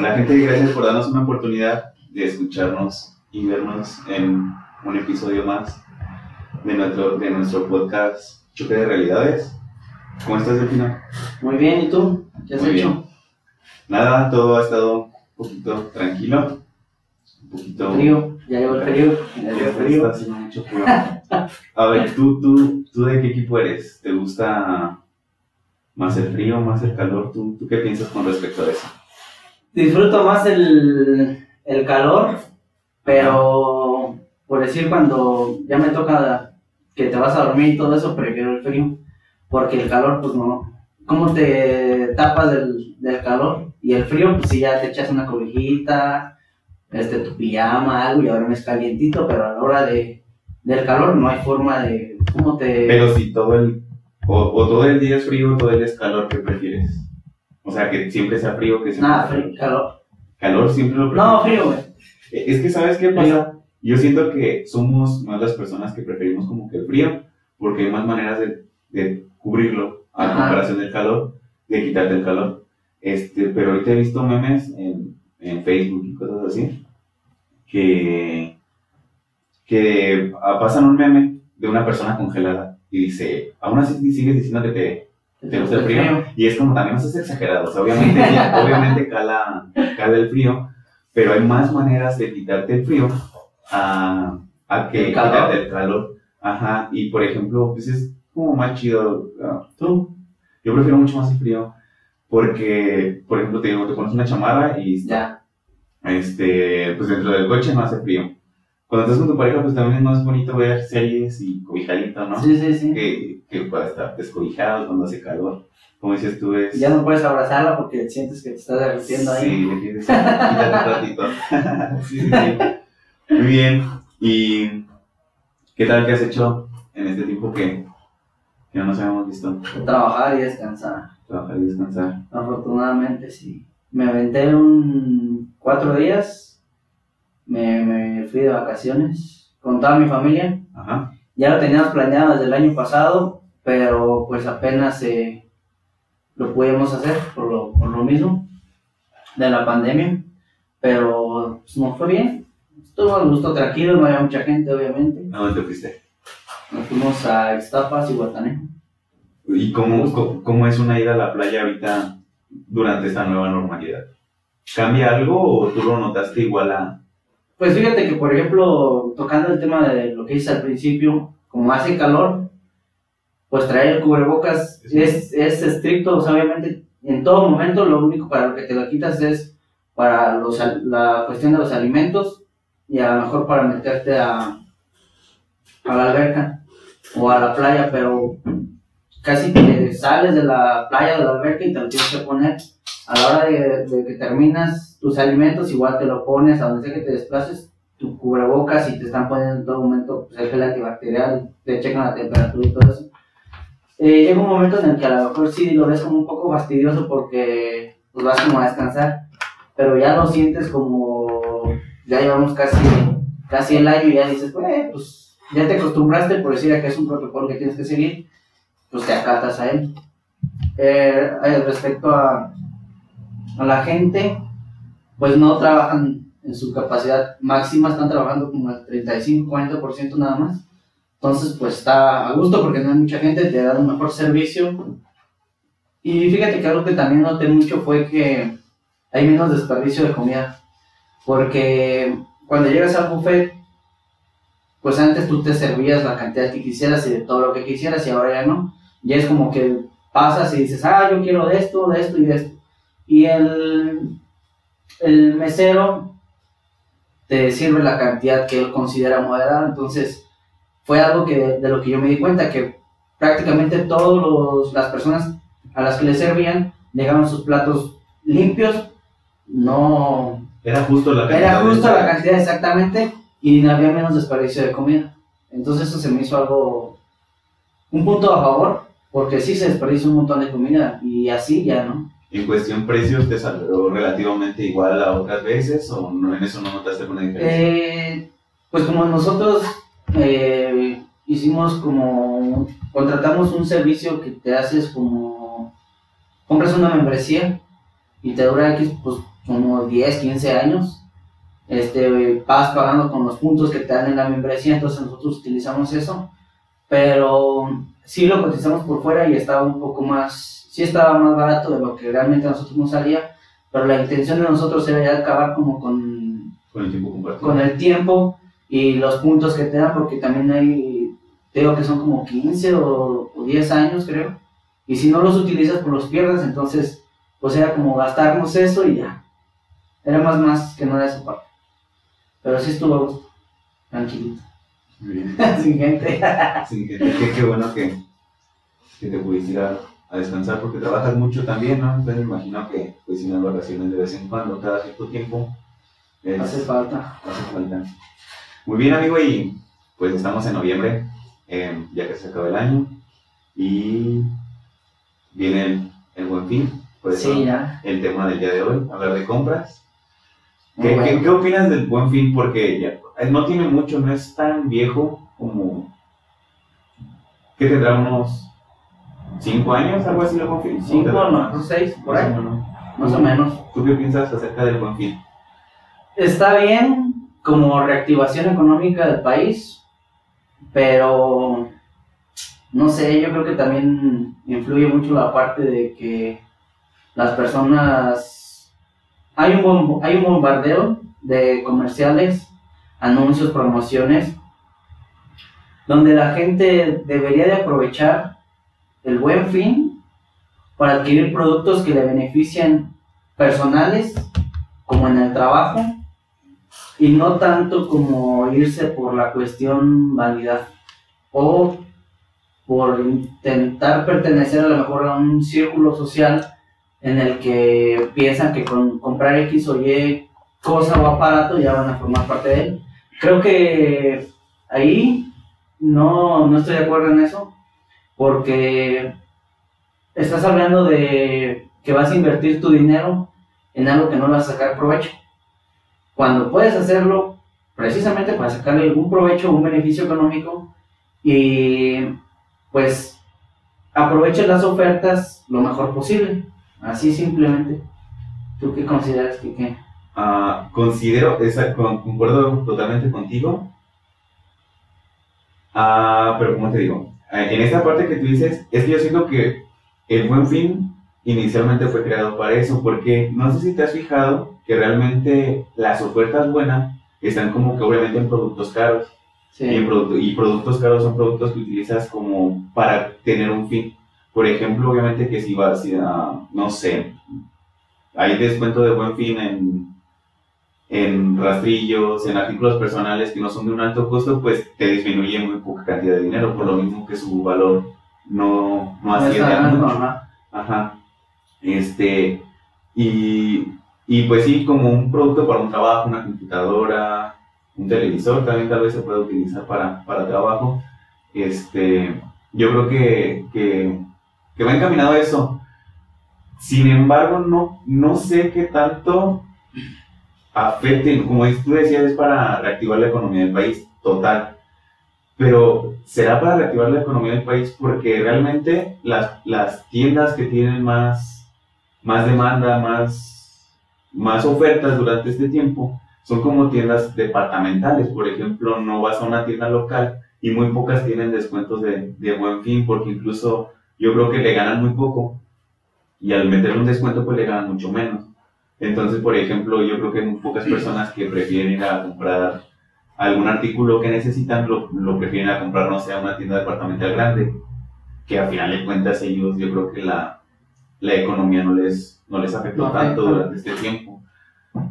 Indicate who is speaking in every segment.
Speaker 1: Hola gente, gracias por darnos una oportunidad de escucharnos y vernos en un episodio más de nuestro, de nuestro podcast Choque de Realidades. ¿Cómo estás, Delfina?
Speaker 2: Muy bien, ¿y tú? ¿Qué has
Speaker 1: Muy
Speaker 2: hecho?
Speaker 1: bien. Nada, todo ha estado un poquito tranquilo, un poquito...
Speaker 2: Frío, ya llegó el frío. Ya llegó el
Speaker 1: Está
Speaker 2: frío.
Speaker 1: haciendo mucho frío. A ver, ¿tú, tú, ¿tú de qué equipo eres? ¿Te gusta más el frío, más el calor? ¿Tú, ¿Tú qué piensas con respecto a eso?
Speaker 2: Disfruto más el, el calor, pero por decir cuando ya me toca que te vas a dormir y todo eso, prefiero el frío, porque el calor pues no, ¿cómo te tapas del, del calor? Y el frío pues si ya te echas una cobijita, este, tu pijama, algo y ahora me es calientito, pero a la hora de, del calor no hay forma de, ¿cómo te...?
Speaker 1: Pero si todo el... O, o todo el día es frío o todo el día es calor, ¿qué prefieres? O sea, que siempre sea frío, que siempre
Speaker 2: Nada, frío, calor.
Speaker 1: Calor siempre lo prefieres.
Speaker 2: No, frío, güey.
Speaker 1: Es que, ¿sabes qué pasa? Yo siento que somos más las personas que preferimos como que el frío, porque hay más maneras de, de cubrirlo a
Speaker 2: Ajá.
Speaker 1: comparación del calor, de quitarte el calor. Este, pero ahorita he visto memes en, en Facebook y cosas así, que, que ah, pasan un meme de una persona congelada y dice, aún así sigues diciendo que te, te gusta el frío. Y es como también no seas exagerado. O sea, obviamente, obviamente cala, cala el frío, pero hay más maneras de quitarte el frío a, a que
Speaker 2: El calor.
Speaker 1: quitarte el calor. Ajá. Y por ejemplo, pues es como más chido. ah, ¿Tú? Yo prefiero mucho más el frío. Porque, por ejemplo, te digo, te pones una chamarra y
Speaker 2: Ya.
Speaker 1: este, pues dentro del coche no hace frío. Cuando estás con tu pareja, pues también es más bonito ver series y cobijadito, ¿no?
Speaker 2: Sí, sí, sí.
Speaker 1: Que, que pueda estar descobijado cuando hace calor. Como dices tú, es...
Speaker 2: Ya no puedes abrazarla porque sientes que te estás derritiendo ahí.
Speaker 1: Sí, le quieres quítate un ratito. sí, sí, sí. Muy bien. ¿Y qué tal que has hecho en este tiempo que, que no nos habíamos visto?
Speaker 2: Trabajar y descansar.
Speaker 1: Trabajar y descansar.
Speaker 2: Afortunadamente, sí. Me aventé un cuatro días. Me, me fui de vacaciones con toda mi familia.
Speaker 1: Ajá.
Speaker 2: Ya lo teníamos planeado desde el año pasado, pero pues apenas eh, lo pudimos hacer por lo, por lo mismo de la pandemia. Pero pues, nos fue bien. Estuvo a gusto tranquilo, no había mucha gente, obviamente.
Speaker 1: ¿A dónde te fuiste?
Speaker 2: Nos fuimos a Ixtapas y Guatanejo.
Speaker 1: ¿Y cómo, cómo, cómo es una ida a la playa ahorita durante esta nueva normalidad? ¿Cambia algo o tú lo notaste igual a...?
Speaker 2: Pues fíjate que, por ejemplo, tocando el tema de lo que hice al principio, como hace calor, pues traer el cubrebocas
Speaker 1: Sí.
Speaker 2: es, es estricto, o sea, obviamente en todo momento lo único para lo que te lo quitas es para los, la cuestión de los alimentos y a lo mejor para meterte a, a la alberca o a la playa, pero casi te sales de la playa de la alberca y te lo tienes que poner a la hora de, de que terminas tus alimentos, igual te lo pones a donde sea que te desplaces, tu cubrebocas y te están poniendo en todo momento pues, el gel antibacterial, te checan la temperatura y todo eso. Eh, llega un momento en el que a lo mejor sí lo ves como un poco fastidioso porque pues, vas como a descansar, pero ya lo sientes como ya llevamos casi, casi el año y ya dices, "Eh, pues ya te acostumbraste por decir que es un protocolo que tienes que seguir, pues te acatas a él. Eh, respecto a la gente, pues no trabajan en su capacidad máxima, están trabajando como al 35-40% nada más. Entonces, pues está a gusto porque no hay mucha gente, te da un mejor servicio. Y fíjate que algo que también noté mucho fue que hay menos desperdicio de comida. Porque cuando llegas al buffet, pues antes tú te servías la cantidad que quisieras y de todo lo que quisieras y ahora ya no. Ya es como que pasas y dices, ah, yo quiero de esto, de esto y de esto. Y el, el mesero te sirve la cantidad que él considera moderada. Entonces, fue algo que de, lo que yo me di cuenta, que prácticamente todas las personas a las que le servían llegaban sus platos limpios, no...
Speaker 1: Era justo la
Speaker 2: Era
Speaker 1: de-
Speaker 2: justo la cantidad exactamente y no había menos desperdicio de comida. Entonces eso se me hizo algo, un punto a favor, porque sí se desperdicia un montón de comida y así ya, ¿no?
Speaker 1: En cuestión precios, ¿te salió relativamente igual a otras veces o no, en eso no notaste alguna diferencia?
Speaker 2: Eh, pues como nosotros eh, hicimos como, contratamos un servicio que te haces como, compras una membresía y te dura X, pues unos 10, 15 años. Este, vas pagando con los puntos que te dan en la membresía, entonces nosotros utilizamos eso. Pero sí lo cotizamos por fuera y estaba un poco más, sí estaba más barato de lo que realmente a nosotros nos salía, pero la intención de nosotros era ya acabar como con,
Speaker 1: Con el tiempo compartido.
Speaker 2: con el tiempo y los puntos que te dan, porque también hay, te digo que son como 15 o, o 10 años, creo. Y si no los utilizas, pues los pierdes, entonces, pues era como gastarnos eso y ya. Era más más que no de esa parte. Pero sí estuvo a gusto, tranquilito,
Speaker 1: Muy bien.
Speaker 2: sin gente.
Speaker 1: Qué, qué- qué bueno que, que te pudiste ir a, a descansar porque trabajas mucho también, ¿no? Entonces me imagino que pues unas vacaciones de vez en cuando, cada cierto tiempo, es-
Speaker 2: Hace falta.
Speaker 1: hace falta. Muy bien, amigo, y pues estamos en noviembre, eh, ya que se acaba el año, y viene el, el buen fin, por eso
Speaker 2: Sí, ya.
Speaker 1: el tema del día de hoy, hablar de compras. ¿Qué,
Speaker 2: bueno.
Speaker 1: qué- qué opinas del buen fin? Porque ya, eh, no tiene mucho, no es tan viejo como. ¿Qué tendrá unos 5 años? Algo así buen fin.
Speaker 2: Cinco,
Speaker 1: ¿Tendrá
Speaker 2: no, seis, por ahí,
Speaker 1: menos.
Speaker 2: más o menos.
Speaker 1: ¿Tú qué piensas acerca del fin?
Speaker 2: Está bien como reactivación económica del país, pero no sé, yo creo que también influye mucho la parte de que las personas hay un bom- hay un bombardeo de comerciales, anuncios, promociones donde la gente debería de aprovechar el buen fin para adquirir productos que le benefician personales como en el trabajo y no tanto como irse por la cuestión vanidad o por intentar pertenecer a lo mejor a un círculo social en el que piensan que con comprar X o Y cosa o aparato ya van a formar parte de él. Creo que ahí no, no estoy de acuerdo en eso porque estás hablando de que vas a invertir tu dinero en algo que no vas a sacar provecho cuando puedes hacerlo precisamente para sacarle algún provecho, un beneficio económico y pues aprovecha las ofertas lo mejor posible, así simplemente. ¿Tú qué consideras que qué?
Speaker 1: Ah, considero, esa, con- concuerdo totalmente contigo. Ah, pero como te digo, en esta parte que tú dices, es que yo siento que el buen fin inicialmente fue creado para eso, porque no sé si te has fijado que realmente las ofertas buenas están como que obviamente en productos caros. Y, en producto- y productos caros son productos que utilizas como para tener un fin. Por ejemplo, obviamente que si vas a, no sé, hay descuento de buen fin en, en rastrillos, en artículos personales que no son de un alto costo, pues te disminuye muy poca cantidad de dinero, por lo mismo que su valor no, no asciende a mucho.
Speaker 2: ajá.
Speaker 1: Ajá. Este, y, y pues sí, como un producto para un trabajo, una computadora, un televisor también tal vez se puede utilizar para, para trabajo. Este, yo creo que, que, que va encaminado a eso. Sin embargo, no, no sé qué tanto afecten, como tú decías, es para reactivar la economía del país, total. Pero será para reactivar la economía del país porque realmente las, las tiendas que tienen más, más demanda, más, más ofertas durante este tiempo, son como tiendas departamentales. Por ejemplo, no vas a una tienda local y muy pocas tienen descuentos de, de buen fin porque incluso yo creo que le ganan muy poco y al meterle un descuento pues le ganan mucho menos. Entonces, por ejemplo, yo creo que hay pocas personas que prefieren ir a comprar algún artículo que necesitan, lo, lo prefieren a comprar, no sé, a una tienda departamental grande, que al final de cuentas ellos, yo creo que la, la economía no les, no les afectó
Speaker 2: No
Speaker 1: tanto durante este tiempo.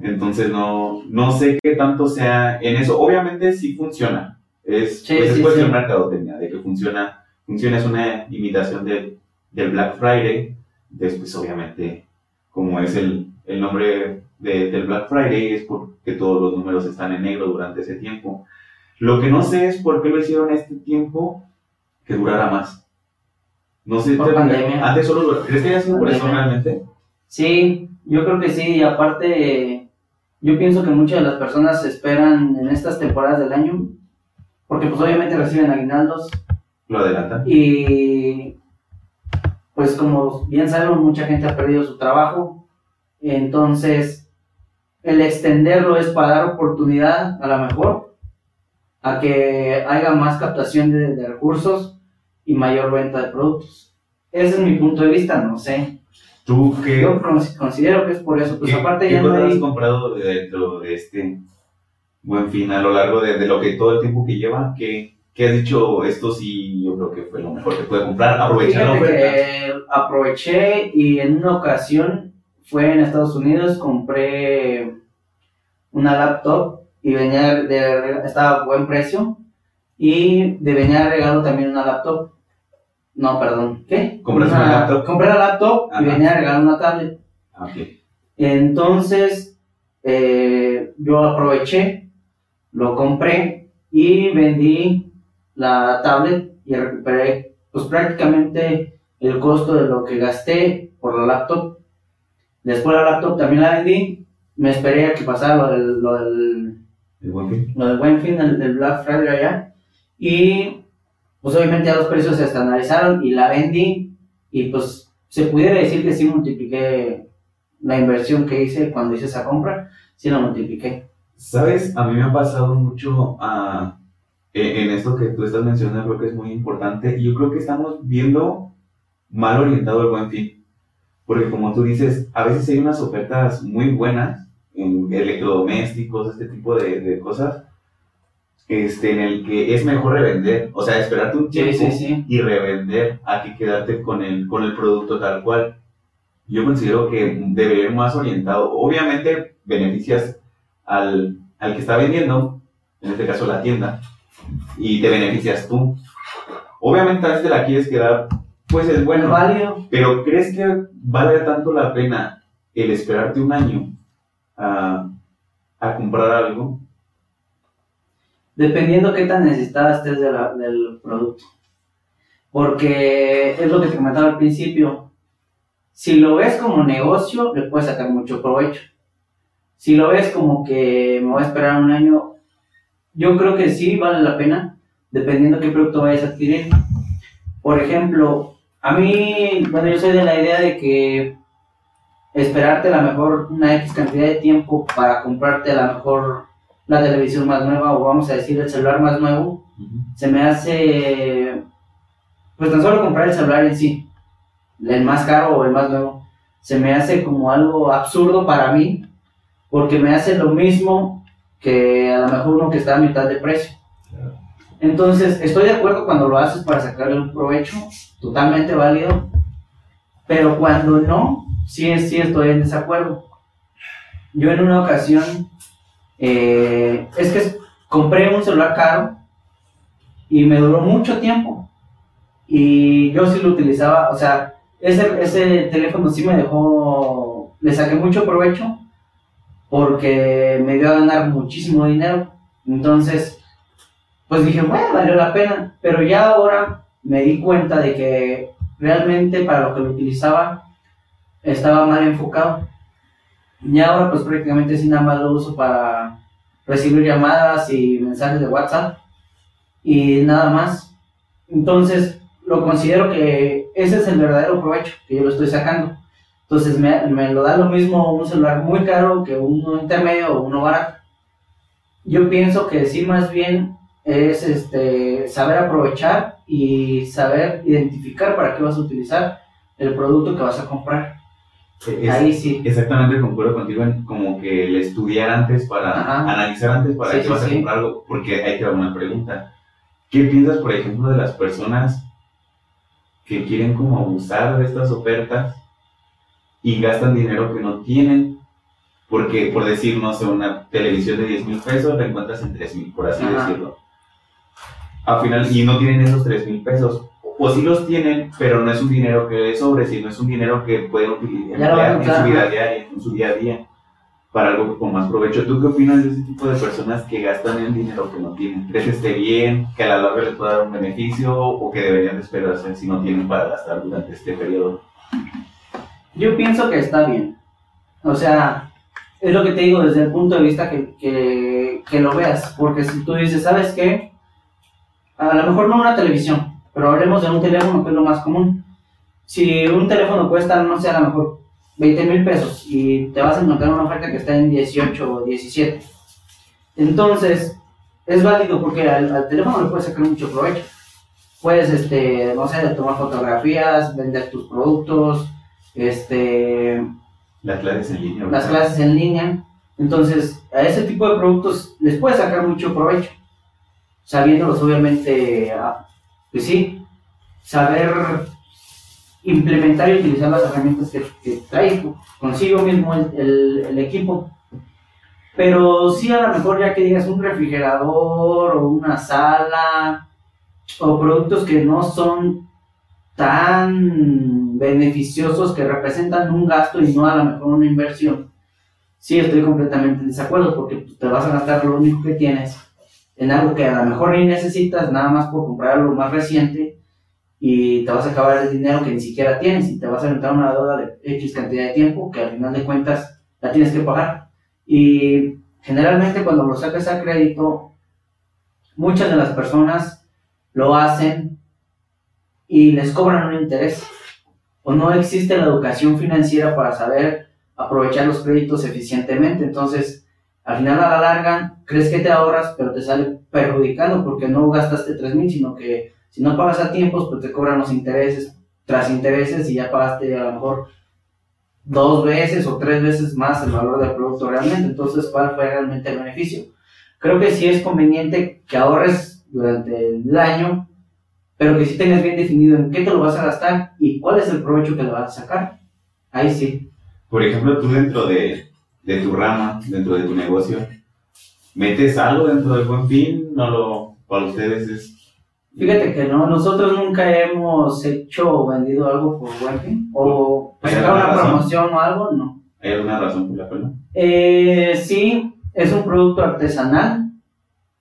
Speaker 1: Entonces, no, no sé qué tanto sea en eso. Obviamente sí funciona. Es,
Speaker 2: Sí,
Speaker 1: pues, es
Speaker 2: sí,
Speaker 1: cuestión
Speaker 2: sí.
Speaker 1: de mercadotecnia, de que funciona, funciona, es una imitación del, del Black Friday. Después, obviamente, como es el, el nombre de- del Black Friday, es porque todos los números están en negro durante ese tiempo. Lo que no sé es por qué lo hicieron este tiempo que durara más. No sé,
Speaker 2: Por
Speaker 1: te-
Speaker 2: pandemia.
Speaker 1: antes solo duraba. ¿Crees que haya sido por eso realmente?
Speaker 2: Sí, yo creo que sí, y aparte, yo pienso que muchas de las personas esperan en estas temporadas del año, porque pues obviamente reciben aguinaldos,
Speaker 1: Lo adelantan.
Speaker 2: y pues como bien sabemos, mucha gente ha perdido su trabajo, entonces el extenderlo es para dar oportunidad a lo mejor a que haya más captación de, de recursos y mayor venta de productos. Ese es mi punto de vista, no sé.
Speaker 1: ¿Tú qué,
Speaker 2: Yo cons- considero que es por eso. Pues
Speaker 1: qué-
Speaker 2: aparte
Speaker 1: qué
Speaker 2: ya no
Speaker 1: cosas has
Speaker 2: hay...
Speaker 1: comprado de dentro de este buen fin a lo largo de, de lo que todo el tiempo que lleva? ¿Qué, qué has dicho? Esto sí, yo creo que fue lo mejor que pude comprar. Aprovechar la oferta.
Speaker 2: aproveché y en una ocasión fue en Estados Unidos, compré una laptop y venía de, estaba a buen precio y de venía de regalo también una laptop. No, perdón, ¿qué?
Speaker 1: ¿Compraste una laptop?
Speaker 2: Compré la laptop
Speaker 1: Ajá.
Speaker 2: y venía de regalo una tablet.
Speaker 1: Ah, ok.
Speaker 2: Entonces, eh, yo aproveché, lo compré y vendí la tablet y recuperé pues prácticamente el costo de lo que gasté por la laptop. Después la laptop también la vendí, me esperé a que pasara lo del, lo del,
Speaker 1: El buen fin.
Speaker 2: lo del buen fin, el, el Black Friday allá, y pues obviamente ya los precios se estandarizaron y la vendí y pues se pudiera decir que sí multipliqué la inversión que hice cuando hice esa compra, sí la multipliqué.
Speaker 1: ¿Sabes? A mí me ha pasado mucho en en esto que tú estás mencionando, creo que es muy importante. Y yo creo que estamos viendo mal orientado el buen fin. Porque como tú dices, a veces hay unas ofertas muy buenas en electrodomésticos, este tipo de, de cosas, este, en el que es mejor revender. O sea, esperarte un
Speaker 2: Sí,
Speaker 1: tiempo
Speaker 2: sí, sí.
Speaker 1: y revender a que quedarte con el, con el producto tal cual. Yo considero que debería ir más orientado. Obviamente beneficias al, al que está vendiendo, en este caso la tienda, y te beneficias tú. Obviamente a veces te la quieres quedar, pues es bueno,
Speaker 2: válido.
Speaker 1: pero ¿crees que vale tanto la pena el esperarte un año a, a comprar algo?
Speaker 2: Dependiendo qué tan necesitada estés de la- del producto. Porque es lo que te comentaba al principio. Si lo ves como negocio, le puedes sacar mucho provecho. Si lo ves como que me voy a esperar un año, yo creo que sí vale la pena, dependiendo qué producto vayas a adquirir. Por ejemplo, a mí, bueno, yo soy de la idea de que esperarte a lo mejor una X cantidad de tiempo para comprarte a lo mejor la televisión más nueva o vamos a decir el celular más nuevo, se me hace, pues tan solo comprar el celular en sí, el más caro o el más nuevo, se me hace como algo absurdo para mí, porque me hace lo mismo que a lo mejor uno que está a mitad de precio. Entonces, estoy de acuerdo cuando lo haces para sacarle un provecho, totalmente válido, pero cuando no, sí, sí estoy en desacuerdo. Yo en una ocasión, eh, es que compré un celular caro y me duró mucho tiempo. Y yo sí lo utilizaba, o sea, ese, ese teléfono sí me dejó, le saqué mucho provecho porque me dio a ganar muchísimo dinero. Entonces, pues dije, bueno, valió la pena. Pero ya ahora me di cuenta de que realmente para lo que lo utilizaba estaba mal enfocado. Y ahora pues prácticamente sí nada más lo uso para recibir llamadas y mensajes de WhatsApp y nada más. Entonces lo considero que ese es el verdadero provecho que yo lo estoy sacando. Entonces me, me lo da lo mismo un celular muy caro que uno intermedio o uno barato. Yo pienso que sí más bien es este, saber aprovechar y saber identificar para qué vas a utilizar el producto que vas a comprar.
Speaker 1: Es-
Speaker 2: Ahí sí.
Speaker 1: Exactamente, concuerdo contigo en como que el estudiar antes para,
Speaker 2: Ajá.
Speaker 1: analizar antes para
Speaker 2: Sí,
Speaker 1: que
Speaker 2: sí,
Speaker 1: vas a comprar algo, porque hay que dar una pregunta. ¿Qué piensas, por ejemplo, de las personas que quieren como abusar de estas ofertas y gastan dinero que no tienen? Porque, por decir, no sé, una televisión de 10 mil pesos la encuentras en 3 mil, por así
Speaker 2: Ajá.
Speaker 1: decirlo. Al final, y no tienen esos 3 mil pesos. O sí los tienen, pero no es un dinero que les sobre, sino es un dinero que pueden utilizar en su vida diaria, en su día a día, para algo con más provecho. ¿Tú qué opinas de ese tipo de personas que gastan el dinero que no tienen? ¿Crees que esté bien, que a la larga les pueda dar un beneficio o que deberían de esperarse si no tienen para gastar durante este periodo?
Speaker 2: Yo pienso que está bien. O sea, es lo que te digo desde el punto de vista que, que, que lo veas. Porque si tú dices, ¿sabes qué? A lo mejor no una televisión, pero hablemos de un teléfono que es lo más común. Si un teléfono cuesta, no sé, a lo mejor 20 mil pesos y te vas a encontrar una oferta que está en 18 o 17. Entonces, es válido porque al, al teléfono le puedes sacar mucho provecho. Puedes, este, no sé, tomar fotografías, vender tus productos, este,
Speaker 1: Las clases en línea.
Speaker 2: las clases en línea. Entonces, a ese tipo de productos les puedes sacar mucho provecho. Sabiéndolos, obviamente, ah, pues sí, saber implementar y utilizar las herramientas que, que trae consigo mismo el, el- el equipo. Pero sí, a lo mejor ya que digas un refrigerador o una sala o productos que no son tan beneficiosos que representan un gasto y no a lo mejor una inversión. Sí, estoy completamente en desacuerdo porque te vas a gastar lo único que tienes en algo que a lo mejor ni necesitas, nada más por comprar lo más reciente y te vas a acabar el dinero que ni siquiera tienes y te vas a aventar una deuda de X cantidad de tiempo que al final de cuentas la tienes que pagar. Y generalmente cuando lo sacas a crédito, muchas de las personas lo hacen y les cobran un interés. O no existe la educación financiera para saber aprovechar los créditos eficientemente. Entonces, al final a la larga, crees que te ahorras, pero te sale perjudicando porque no gastaste 3 mil, sino que si no pagas a tiempos, pues te cobran los intereses tras intereses y ya pagaste a lo mejor dos veces o tres veces más el valor del producto realmente. Entonces, ¿cuál fue realmente el beneficio? Creo que sí es conveniente que ahorres durante el año, pero que sí tengas bien definido en qué te lo vas a gastar y cuál es el provecho que le vas a sacar. Ahí sí.
Speaker 1: Por ejemplo, tú dentro de, de tu rama, dentro de tu negocio, ¿metes algo dentro del buen fin? ¿No lo, para ustedes es...
Speaker 2: Fíjate que no, nosotros nunca hemos hecho o vendido algo por Webfin o
Speaker 1: ¿Hay
Speaker 2: sacar una
Speaker 1: razón?
Speaker 2: promoción o algo, no.
Speaker 1: ¿Hay alguna razón por la cual?
Speaker 2: Eh, sí, es un producto artesanal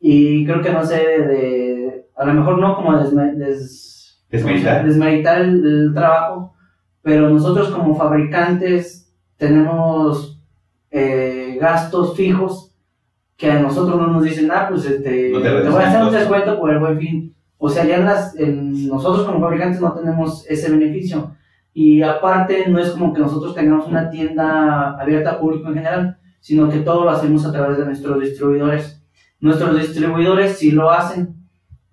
Speaker 2: y creo que no sé de, a lo mejor no como desme- des-
Speaker 1: ¿Desmeritar?
Speaker 2: desmeritar el, el trabajo, pero nosotros como fabricantes tenemos eh, gastos fijos que a nosotros no nos dicen, ah, pues este,
Speaker 1: No te
Speaker 2: te, voy a hacer un
Speaker 1: costo".
Speaker 2: descuento por el buen fin. O sea, ya en las, en- nosotros como fabricantes no tenemos ese beneficio. Y aparte, no es como que nosotros tengamos una tienda abierta al público en general, sino que todo lo hacemos a través de nuestros distribuidores. Nuestros distribuidores sí lo hacen.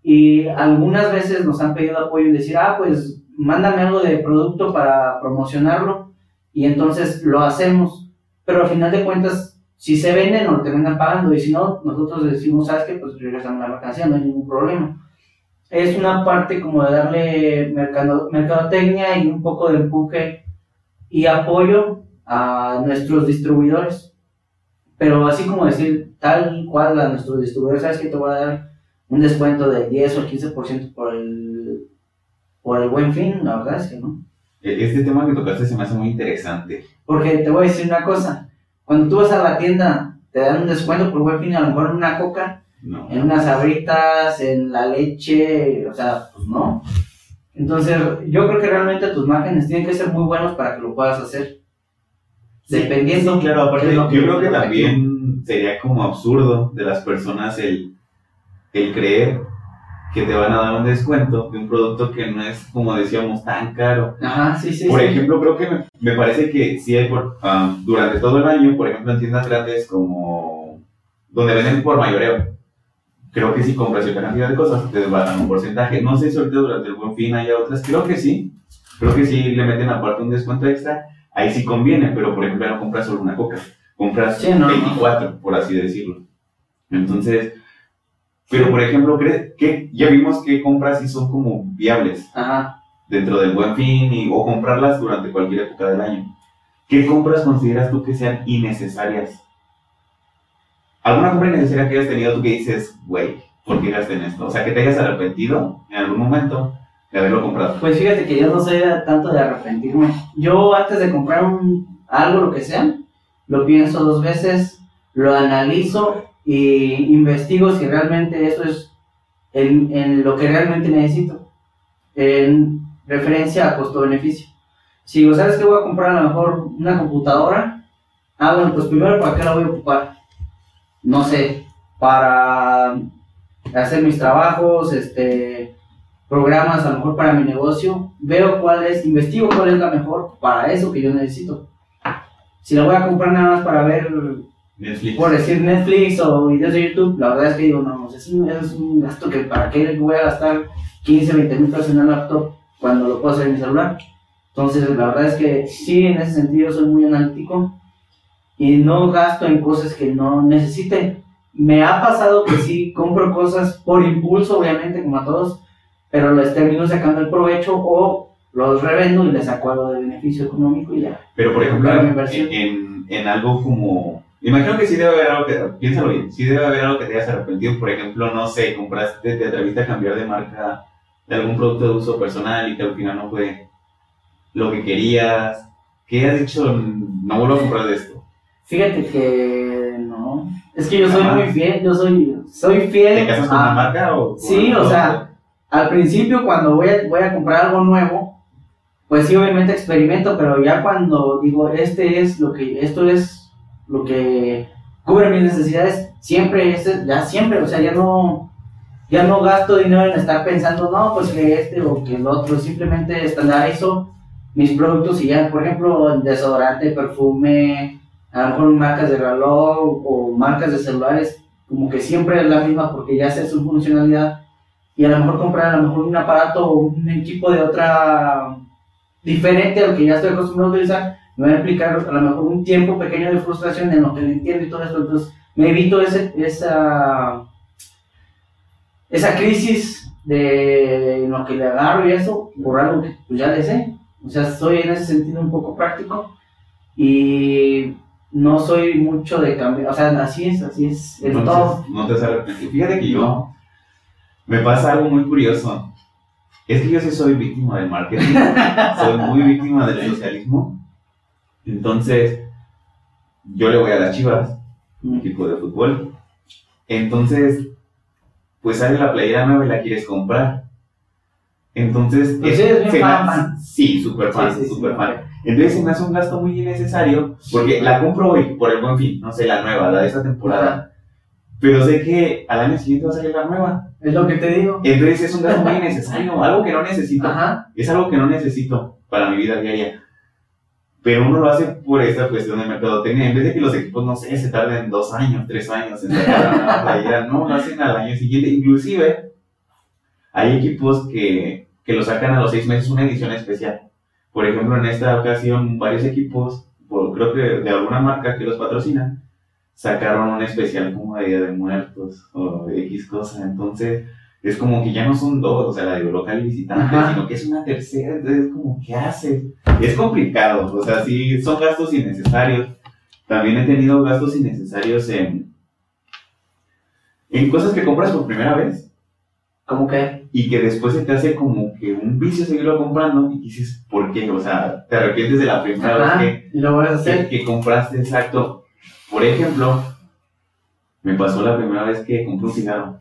Speaker 2: Y algunas veces nos han pedido apoyo y decir, ah, pues mándame algo de producto para promocionarlo. Y entonces lo hacemos. Pero al final de cuentas, si se venden, nos terminan pagando. Y si no, nosotros decimos, ¿sabes qué? Pues regresamos la mercancía, no hay ningún problema. Es una parte como de darle mercado, mercadotecnia y un poco de empuje y apoyo a nuestros distribuidores. Pero así como decir tal cual a nuestros distribuidores, ¿sabes que te voy a dar un descuento del 10 o el 15% por el, por el buen fin? La verdad es que no.
Speaker 1: E- Este tema que tocaste se me hace muy interesante.
Speaker 2: Porque te voy a decir una cosa, cuando tú vas a la tienda, te dan un descuento por buen fin, a lo mejor en una coca,
Speaker 1: No.
Speaker 2: en unas sabritas, en la leche, o sea, pues no. Entonces, yo creo que realmente tus márgenes tienen que ser muy buenos para que lo puedas hacer. Dependiendo.
Speaker 1: Sí, claro, aparte,
Speaker 2: de
Speaker 1: yo
Speaker 2: lo que-
Speaker 1: creo que- también sería como absurdo de las personas el, el creer que te van a dar un descuento de un producto que no es, como decíamos, tan caro.
Speaker 2: Ajá, sí, sí.
Speaker 1: Por
Speaker 2: sí.
Speaker 1: ejemplo, creo que me, me parece que sí hay por, ah, durante todo el año, por ejemplo, en tiendas grandes como donde venden por mayoreo. Creo que si compras cierta cantidad de cosas, te dan un porcentaje. No sé si ahorita durante el buen fin hay otras. Creo que sí. Creo que sí le meten aparte un descuento extra. Ahí sí conviene, pero por ejemplo no compras solo una coca. Compras
Speaker 2: Sí, no, no.
Speaker 1: 24, por así decirlo. Entonces, pero por ejemplo, ¿crees que ya vimos que compras sí son como viables?
Speaker 2: Ajá.
Speaker 1: dentro del buen fin y, o comprarlas durante cualquier época del año. ¿Qué compras consideras tú que sean innecesarias? ¿Alguna compra innecesaria que hayas tenido tú que dices, güey, ¿por qué gasté en esto? O sea, que te hayas arrepentido en algún momento de haberlo comprado.
Speaker 2: Pues fíjate que yo no soy tanto de arrepentirme. Yo antes de comprar un, algo, lo que sea, lo pienso dos veces, lo analizo y investigo si realmente eso es en, en lo que realmente necesito. En referencia a costo-beneficio. Si digo, ¿sabes qué voy a comprar a lo mejor una computadora? Ah, bueno, pues primero, ¿para qué la voy a ocupar? No sé, para hacer mis trabajos, este, programas a lo mejor para mi negocio, veo cuál es, investigo cuál es la mejor para eso que yo necesito. si la voy a comprar nada más para ver,
Speaker 1: Netflix.
Speaker 2: por decir Netflix o videos de YouTube, la verdad es que digo, no, es un, es un gasto que para qué voy a gastar 15, 20 mil pesos en el laptop cuando lo puedo hacer en mi celular. Entonces, la verdad es que sí, en ese sentido soy muy analítico y no gasto en cosas que no necesite. Me ha pasado que sí compro cosas por impulso, obviamente, como a todos, pero les termino sacando el provecho o los revendo y les saco algo de beneficio económico y ya.
Speaker 1: Pero por ejemplo, en, en algo como. Imagino que sí debe haber algo que. Piénsalo bien. Sí debe haber algo que te hayas arrepentido. Por ejemplo, no sé, compraste, te atreviste a cambiar de marca de algún producto de uso personal y que al final no fue lo que querías. ¿Qué has dicho? No vuelvo a comprar de esto.
Speaker 2: Fíjate que no. Es que yo soy muy fiel, yo soy, soy fiel.
Speaker 1: ¿Te casas con
Speaker 2: a-
Speaker 1: una marca o.?
Speaker 2: Sí,
Speaker 1: o
Speaker 2: sea, al principio cuando voy a, voy a comprar algo nuevo, pues sí, obviamente experimento, pero ya cuando digo, este es lo que, esto es lo que cubre mis necesidades, siempre, este, ya siempre, o sea, ya no, ya no gasto dinero en estar pensando, no, pues que este o que el otro, simplemente estandarizo mis productos y ya, por ejemplo, desodorante, perfume, a lo mejor marcas de reloj o marcas de celulares, como que siempre es la misma porque ya sé su funcionalidad. Y a lo mejor comprar a lo mejor un aparato o un equipo de otra diferente al que ya estoy acostumbrado a utilizar, me va a implicar a lo mejor un tiempo pequeño de frustración en lo que no entiendo y todo esto, entonces me evito ese, esa, esa crisis de lo que le agarro y eso por algo que pues, ya le sé, o sea, soy en ese sentido un poco práctico y no soy mucho de cambiar, o sea, así es, así es, todo.
Speaker 1: Entonces, no te has arrepentido. Fíjate que yo. Me pasa algo muy curioso. Es que yo sí soy víctima del marketing. soy muy víctima del socialismo. Entonces, yo le voy a las chivas, un equipo de fútbol. Entonces, pues sale la playera nueva y la quieres comprar. Entonces,
Speaker 2: Pues
Speaker 1: se me
Speaker 2: fan.
Speaker 1: Sí, súper fan,
Speaker 2: Sí, sí, sí.
Speaker 1: súper fan. Entonces se me hace un gasto muy innecesario porque la compro hoy por el buen fin, no sé, la nueva, la de esta temporada. Pero sé que al año siguiente va a salir la nueva.
Speaker 2: Es lo que te digo.
Speaker 1: Entonces es un gasto muy innecesario, algo que no necesito.
Speaker 2: Ajá.
Speaker 1: Es algo que no necesito para mi vida diaria. Pero uno lo hace por esta cuestión de mercadotecnia. En vez de que los equipos, no sé, se tarden dos años, tres años en sacar una playera, no, lo hacen al año siguiente. Inclusive, hay equipos que, que lo sacan a los seis meses una edición especial. Por ejemplo, en esta ocasión, varios equipos, por, creo que de alguna marca que los patrocina, sacaron un especial como de Día de Muertos o X cosa. Entonces, es como que ya no son dos, o sea, la de local y visitante,
Speaker 2: Ajá.
Speaker 1: sino que es una tercera. Entonces, es como, ¿qué haces? Es complicado, o sea, sí, son gastos innecesarios. También he tenido gastos innecesarios en, en cosas que compras por primera vez
Speaker 2: ¿Cómo que?
Speaker 1: y que después se te hace como que un vicio seguirlo comprando y dices, ¿por qué? O sea, te arrepientes de la primera
Speaker 2: Ajá.
Speaker 1: vez que,
Speaker 2: Y lo vas a
Speaker 1: que,
Speaker 2: hacer.
Speaker 1: que compraste, exacto. Por ejemplo, me pasó la primera vez que compré un cigarro.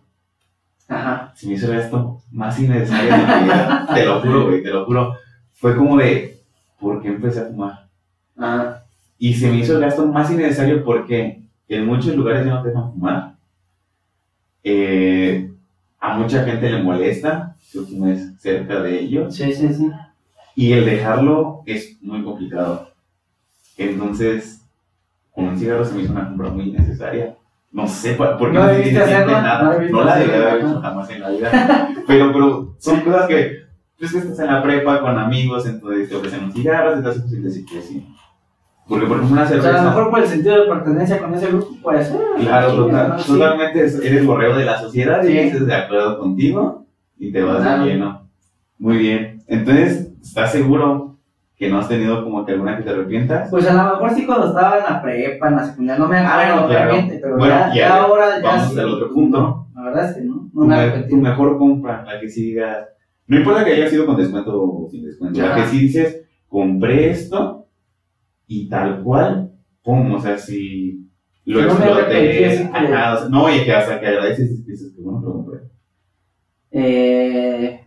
Speaker 2: Ajá.
Speaker 1: Se me hizo el gasto más innecesario de mi vida. te lo juro, güey, te lo juro. Fue como de, ¿por qué empecé a fumar?
Speaker 2: Ajá.
Speaker 1: Y se me hizo el gasto más innecesario porque en muchos lugares ya no te dejan fumar. Eh, a mucha gente le molesta que fumes cerca de ellos.
Speaker 2: Sí, sí, sí.
Speaker 1: Y el dejarlo es muy complicado. Entonces, con un cigarro se me hizo una compra muy innecesaria. No sé por qué
Speaker 2: ¿No debiste hacerlo?
Speaker 1: nada.
Speaker 2: ¿No
Speaker 1: No, la debí haber hecho jamás en la vida. Pero, pero son cosas que, pues que estás en la prepa con amigos, entonces te ofrecen un cigarro, te hace posible decir que sí. Porque, por ejemplo, una
Speaker 2: O sea, a
Speaker 1: cerveza.
Speaker 2: lo mejor por el sentido de pertenencia con ese grupo puede ser.
Speaker 1: Claro, total-.
Speaker 2: Sí.
Speaker 1: totalmente es- eres borreo de la sociedad y
Speaker 2: Sí.
Speaker 1: dices de acuerdo contigo y te vas de lleno. Muy bien. Entonces, ¿estás seguro que no has tenido como que alguna que te arrepientas?
Speaker 2: Pues a lo mejor sí cuando estaba en la prepa, en la secundaria, no me acuerdo
Speaker 1: Ah, claro.
Speaker 2: obviamente, pero
Speaker 1: Bueno,
Speaker 2: ya, ahora ya
Speaker 1: vamos
Speaker 2: sí.
Speaker 1: al otro punto.
Speaker 2: La verdad es que no, no
Speaker 1: tu,
Speaker 2: me arrepentí.
Speaker 1: tu mejor compra, la que sí digas, no importa que haya sido con descuento o sin descuento, la que sí dices, compré esto y tal cual, pum, o sea, si lo
Speaker 2: no
Speaker 1: exploté, ajá, o sea, no, y que hasta que agradeces y dices que bueno lo compré.
Speaker 2: Eh,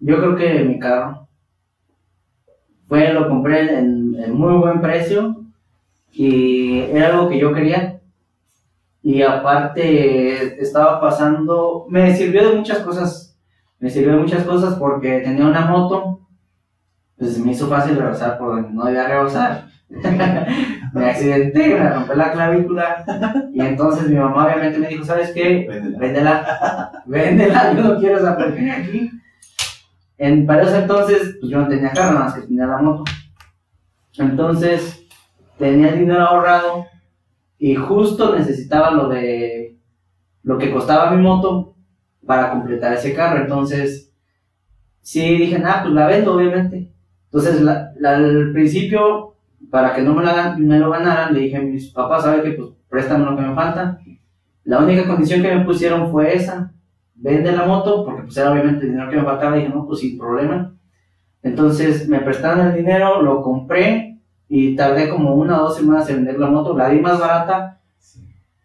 Speaker 2: yo creo que mi carro fue, lo compré en, en muy buen precio y era algo que yo quería. Y aparte estaba pasando, me sirvió de muchas cosas, me sirvió de muchas cosas porque tenía una moto, pues me hizo fácil rebasar por donde no debía rebasar. me accidenté, me rompí la clavícula. Y entonces mi mamá obviamente me dijo, ¿sabes qué?
Speaker 1: Véndela.
Speaker 2: Véndela, véndela, yo no quiero esa aquí. En, para ese entonces, pues yo no tenía carro, nada más que tenía la moto. Entonces, tenía dinero ahorrado y justo necesitaba lo de lo que costaba mi moto para completar ese carro. Entonces, sí dije, nada, pues la vendo, obviamente. Entonces, al principio, para que no me, la, me lo ganaran, le dije a mis papás, ¿sabe qué? Pues préstame lo que me falta. La única condición que me pusieron fue esa, vende la moto, porque pues era obviamente el dinero que me faltaba, dije, no, pues sin problema. Entonces me prestaron el dinero, lo compré y tardé como una o dos semanas en vender la moto, la di más barata,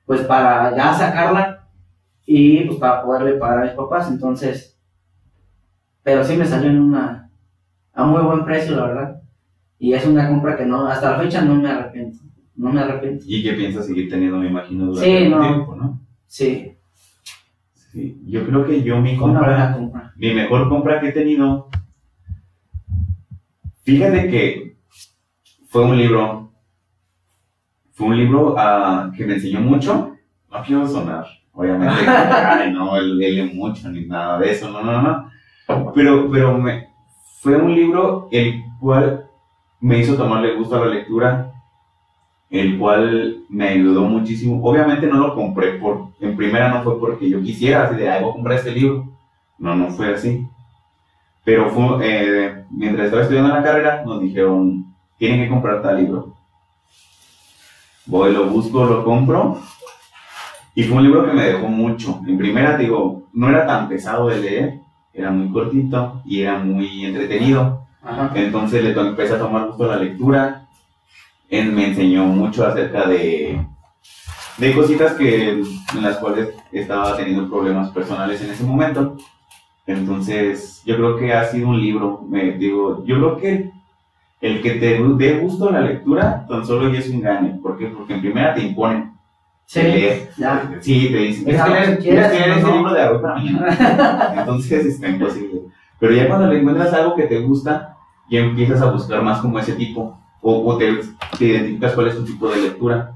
Speaker 2: pues para ya sacarla y pues para poderle pagar a mis papás, entonces, pero sí me salió en una, a muy buen precio, la verdad. Y es una compra que no, hasta la fecha no me arrepiento, no me arrepiento.
Speaker 1: Y que piensas seguir teniendo, me imagino, durante
Speaker 2: Sí,
Speaker 1: un
Speaker 2: no.
Speaker 1: tiempo, ¿no?
Speaker 2: Sí,
Speaker 1: Sí. Yo creo que yo mi compra,
Speaker 2: compra.
Speaker 1: mi mejor compra que he tenido, fíjate que fue un libro, fue un libro ah, que me enseñó mucho, no quiero sonar, obviamente, ay no, él lee mucho ni nada de eso, no, no, no, pero, pero me, fue un libro el cual me hizo tomarle gusto a la lectura, el cual me ayudó muchísimo. Obviamente no lo compré por, en primera no fue porque yo quisiera, así de, ay, voy a comprar este libro. No, no fue así. Pero fue, eh, mientras estaba estudiando la carrera, nos dijeron, tienen que comprar tal libro. Voy, lo busco, lo compro. Y fue un libro que me dejó mucho. En primera, digo, no era tan pesado de leer, era muy cortito y era muy entretenido.
Speaker 2: Ajá.
Speaker 1: Entonces le empecé a tomar gusto la lectura. Él me enseñó mucho acerca de, de cositas que, en las cuales estaba teniendo problemas personales en ese momento. Entonces, yo creo que ha sido un libro, me digo, yo creo que el que te dé gusto la lectura, tan solo ya es un gane. ¿Por qué? Porque en primera te imponen.
Speaker 2: Sí,
Speaker 1: leer.
Speaker 2: ya.
Speaker 1: Sí, te dicen,
Speaker 2: Es
Speaker 1: tienes leer,
Speaker 2: que
Speaker 1: ese
Speaker 2: ¿no?
Speaker 1: libro de hoy para mañana. Entonces está imposible. Pero ya cuando le encuentras algo que te gusta, ya empiezas a buscar más como ese tipo. O, o te, te identificas cuál es tu tipo de lectura.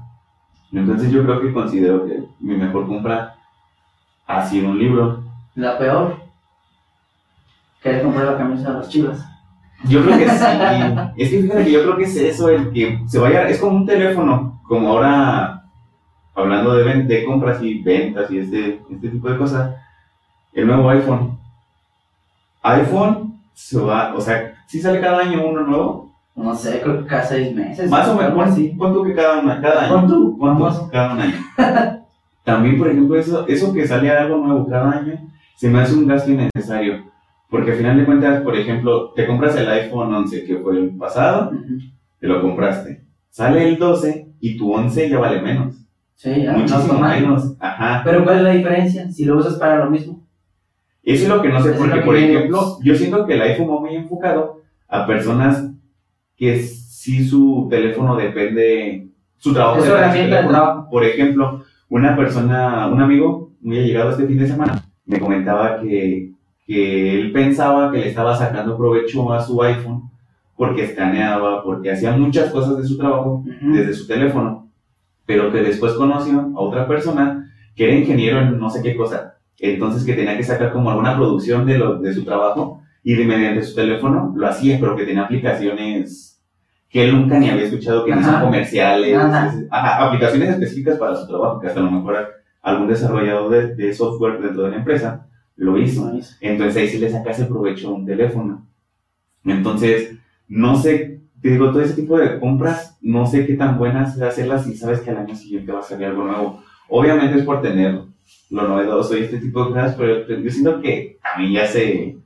Speaker 1: Entonces yo creo que considero que mi mejor compra ha sido un libro.
Speaker 2: La peor. Querer comprar la camisa de los chivas.
Speaker 1: Yo creo que sí. es que fíjate que yo creo que es eso, el que se vaya, es como un teléfono, como ahora hablando de, de compras y ventas y este, este tipo de cosas, el nuevo iPhone. iPhone se va, o sea, si sale cada año uno nuevo,
Speaker 2: No sé, creo que cada seis meses.
Speaker 1: más o menos,
Speaker 2: así.
Speaker 1: tú que cada, una, cada año.
Speaker 2: Tú, vamos.
Speaker 1: cada un año. También, por ejemplo, eso, eso que sale algo nuevo cada año, se me hace un gasto innecesario. Porque al final de cuentas, por ejemplo, te compras el iPhone 11, que fue el pasado, te lo compraste. Sale el 12 y tu 11 ya vale menos.
Speaker 2: Sí, ya, no
Speaker 1: Muchísimo
Speaker 2: automático.
Speaker 1: menos. Ajá.
Speaker 2: Pero ¿cuál es la diferencia? Si lo usas para lo mismo.
Speaker 1: Eso es lo que no sé, porque por ejemplo, yo siento que el iPhone va muy enfocado a personas que sí su teléfono depende, su trabajo depende
Speaker 2: herramienta de
Speaker 1: teléfono.
Speaker 2: trabajo.
Speaker 1: Por ejemplo, una persona, un amigo muy allegado este fin de semana, me comentaba que, que él pensaba que le estaba sacando provecho a su iPhone porque escaneaba, porque hacía muchas cosas de su trabajo
Speaker 2: Ujú.
Speaker 1: desde su teléfono, pero que después conoció a otra persona que era ingeniero en no sé qué cosa, entonces que tenía que sacar como alguna producción de, lo, de su trabajo y de mediante su teléfono lo hacía, pero que tenía aplicaciones que él nunca ni había escuchado, que no son comerciales,
Speaker 2: Ajá.
Speaker 1: ajá, aplicaciones específicas para su trabajo, que hasta a lo mejor algún desarrollador de, de software dentro de la empresa lo hizo. Entonces ahí sí le sacas el provecho a un teléfono. Entonces, no sé, te digo, todo ese tipo de compras, no sé qué tan buenas hacerlas si sabes que al año siguiente va a salir algo nuevo. Obviamente es por tener lo novedoso y este tipo de cosas, pero yo siento que también ya se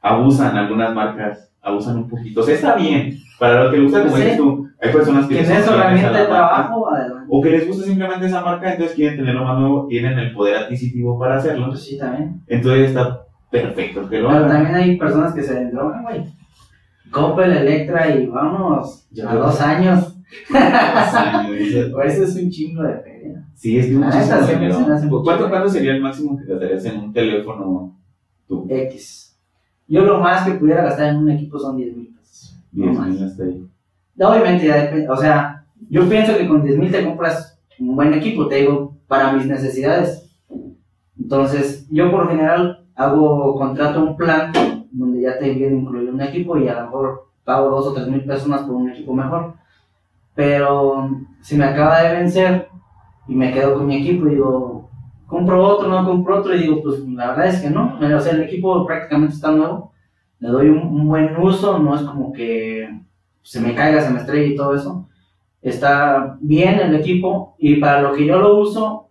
Speaker 1: abusan algunas marcas, abusan un poquito. O sea, está bien, para lo que le gusta, como dices tú, hay personas que les
Speaker 2: ¿Tienes
Speaker 1: son fieles a
Speaker 2: herramienta de
Speaker 1: marca.
Speaker 2: trabajo? Adelante.
Speaker 1: O que les gusta simplemente esa marca, entonces quieren tener lo más nuevo, tienen el poder adquisitivo para hacerlo.
Speaker 2: Pues sí, también.
Speaker 1: Entonces está perfecto que lo
Speaker 2: Pero
Speaker 1: hagan.
Speaker 2: también hay personas que se drogan, güey. Coppel, Electra y vámonos.
Speaker 1: Ya
Speaker 2: a dos años. Pues eso es un chingo de feria.
Speaker 1: Sí, es que
Speaker 2: Ah, hace mucho
Speaker 1: ¿Cuánto,
Speaker 2: dinero.
Speaker 1: ¿Cuánto sería el máximo que gastarías en un teléfono tú?
Speaker 2: X. Yo lo más que pudiera gastar en un equipo son 10 mil pesos. No
Speaker 1: 10
Speaker 2: más.
Speaker 1: mil hasta ahí.
Speaker 2: Obviamente ya depende, o sea, yo pienso que con 10 mil te compras un buen equipo, te digo, para mis necesidades. Entonces, yo por lo general hago, contrato un plan donde ya te viene incluido un equipo y a lo mejor pago 2 o 3 mil pesos más por un equipo mejor. Pero si me acaba de vencer y me quedo con mi equipo digo, compro otro, no compro otro, y digo, pues la verdad es que no. O sea, el equipo prácticamente está nuevo, le doy un, buen uso, no es como que se me caiga, se me estrella y todo eso. Está bien el equipo y para lo que yo lo uso,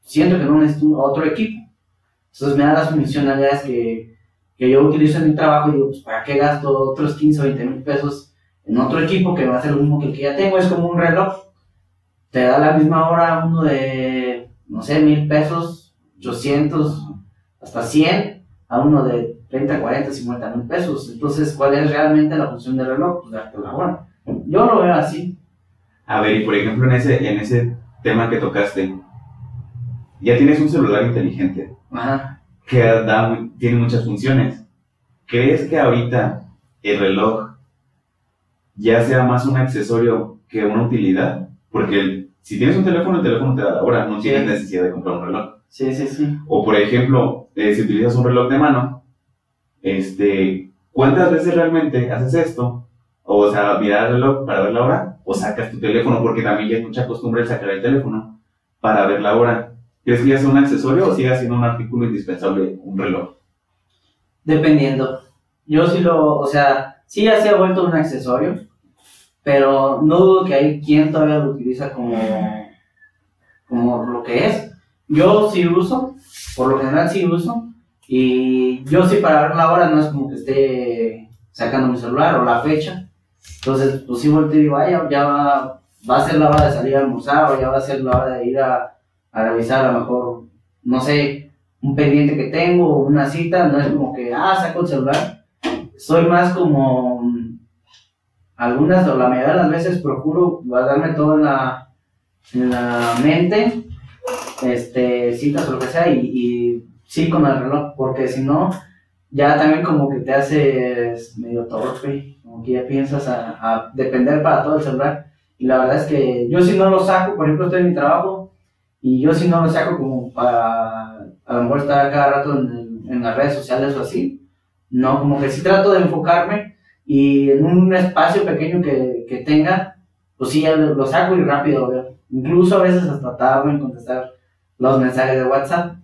Speaker 2: siento que no necesito otro equipo. Entonces me da las funcionalidades que, que yo utilizo en mi trabajo y digo, pues ¿para qué gasto otros 15 o 20 mil pesos en otro equipo que va a ser lo mismo que el que ya tengo? Es como un reloj. Te da la misma hora uno de, no sé, mil pesos, 800, hasta 100, a uno de 30, 40, 50 mil pesos. Entonces, ¿cuál es realmente la función del reloj? Pues darte la hora. Yo lo veo así.
Speaker 1: A ver, y por ejemplo, en ese, en ese tema que tocaste, ya tienes un celular inteligente
Speaker 2: Ajá.
Speaker 1: que da, tiene muchas funciones. ¿Crees que ahorita el reloj ya sea más un accesorio que una utilidad? Porque el- si tienes un teléfono, el teléfono te da la hora, no
Speaker 2: Sí.
Speaker 1: tienes necesidad de comprar un reloj.
Speaker 2: Sí, sí, sí.
Speaker 1: O por ejemplo, eh, si utilizas un reloj de mano, este, ¿cuántas veces realmente haces esto? O sea, mirar el reloj para ver la hora, o sacas tu teléfono, porque también ya hay mucha costumbre de sacar el teléfono para ver la hora. ¿Crees que ya sea un accesorio o sigue siendo un artículo indispensable un reloj?
Speaker 2: Dependiendo. Yo sí lo, o sea, sí ya se ha vuelto un accesorio, pero no dudo que hay quien todavía lo utiliza como, como lo que es. Yo sí uso, por lo general sí uso, y yo sí para ver la hora no es como que esté sacando mi celular o la fecha. Entonces, pues sí volteo y digo, "Ay, ya, va, a ser la hora de salir a almorzar o ya va a ser la hora de ir a, revisar a lo mejor, no sé, un pendiente que tengo o una cita, no es como que, ah, saco el celular. Soy más como, algunas o la mayoría de las veces procuro guardarme todo en la, en la mente, este, citas o lo que sea, y, y sí con el reloj, porque si no, ya también como que te haces medio torpe, como que ya piensas a, a depender para todo el celular. Y la verdad es que yo si no lo saco, por ejemplo, estoy en mi trabajo, y yo si no lo saco como para a lo mejor estar cada rato en, en las redes sociales o así. No, como que sí trato de enfocarme y en un espacio pequeño que, que tenga, pues sí, ya lo, saco y rápido veo. Incluso a veces hasta tardo en contestar los mensajes de WhatsApp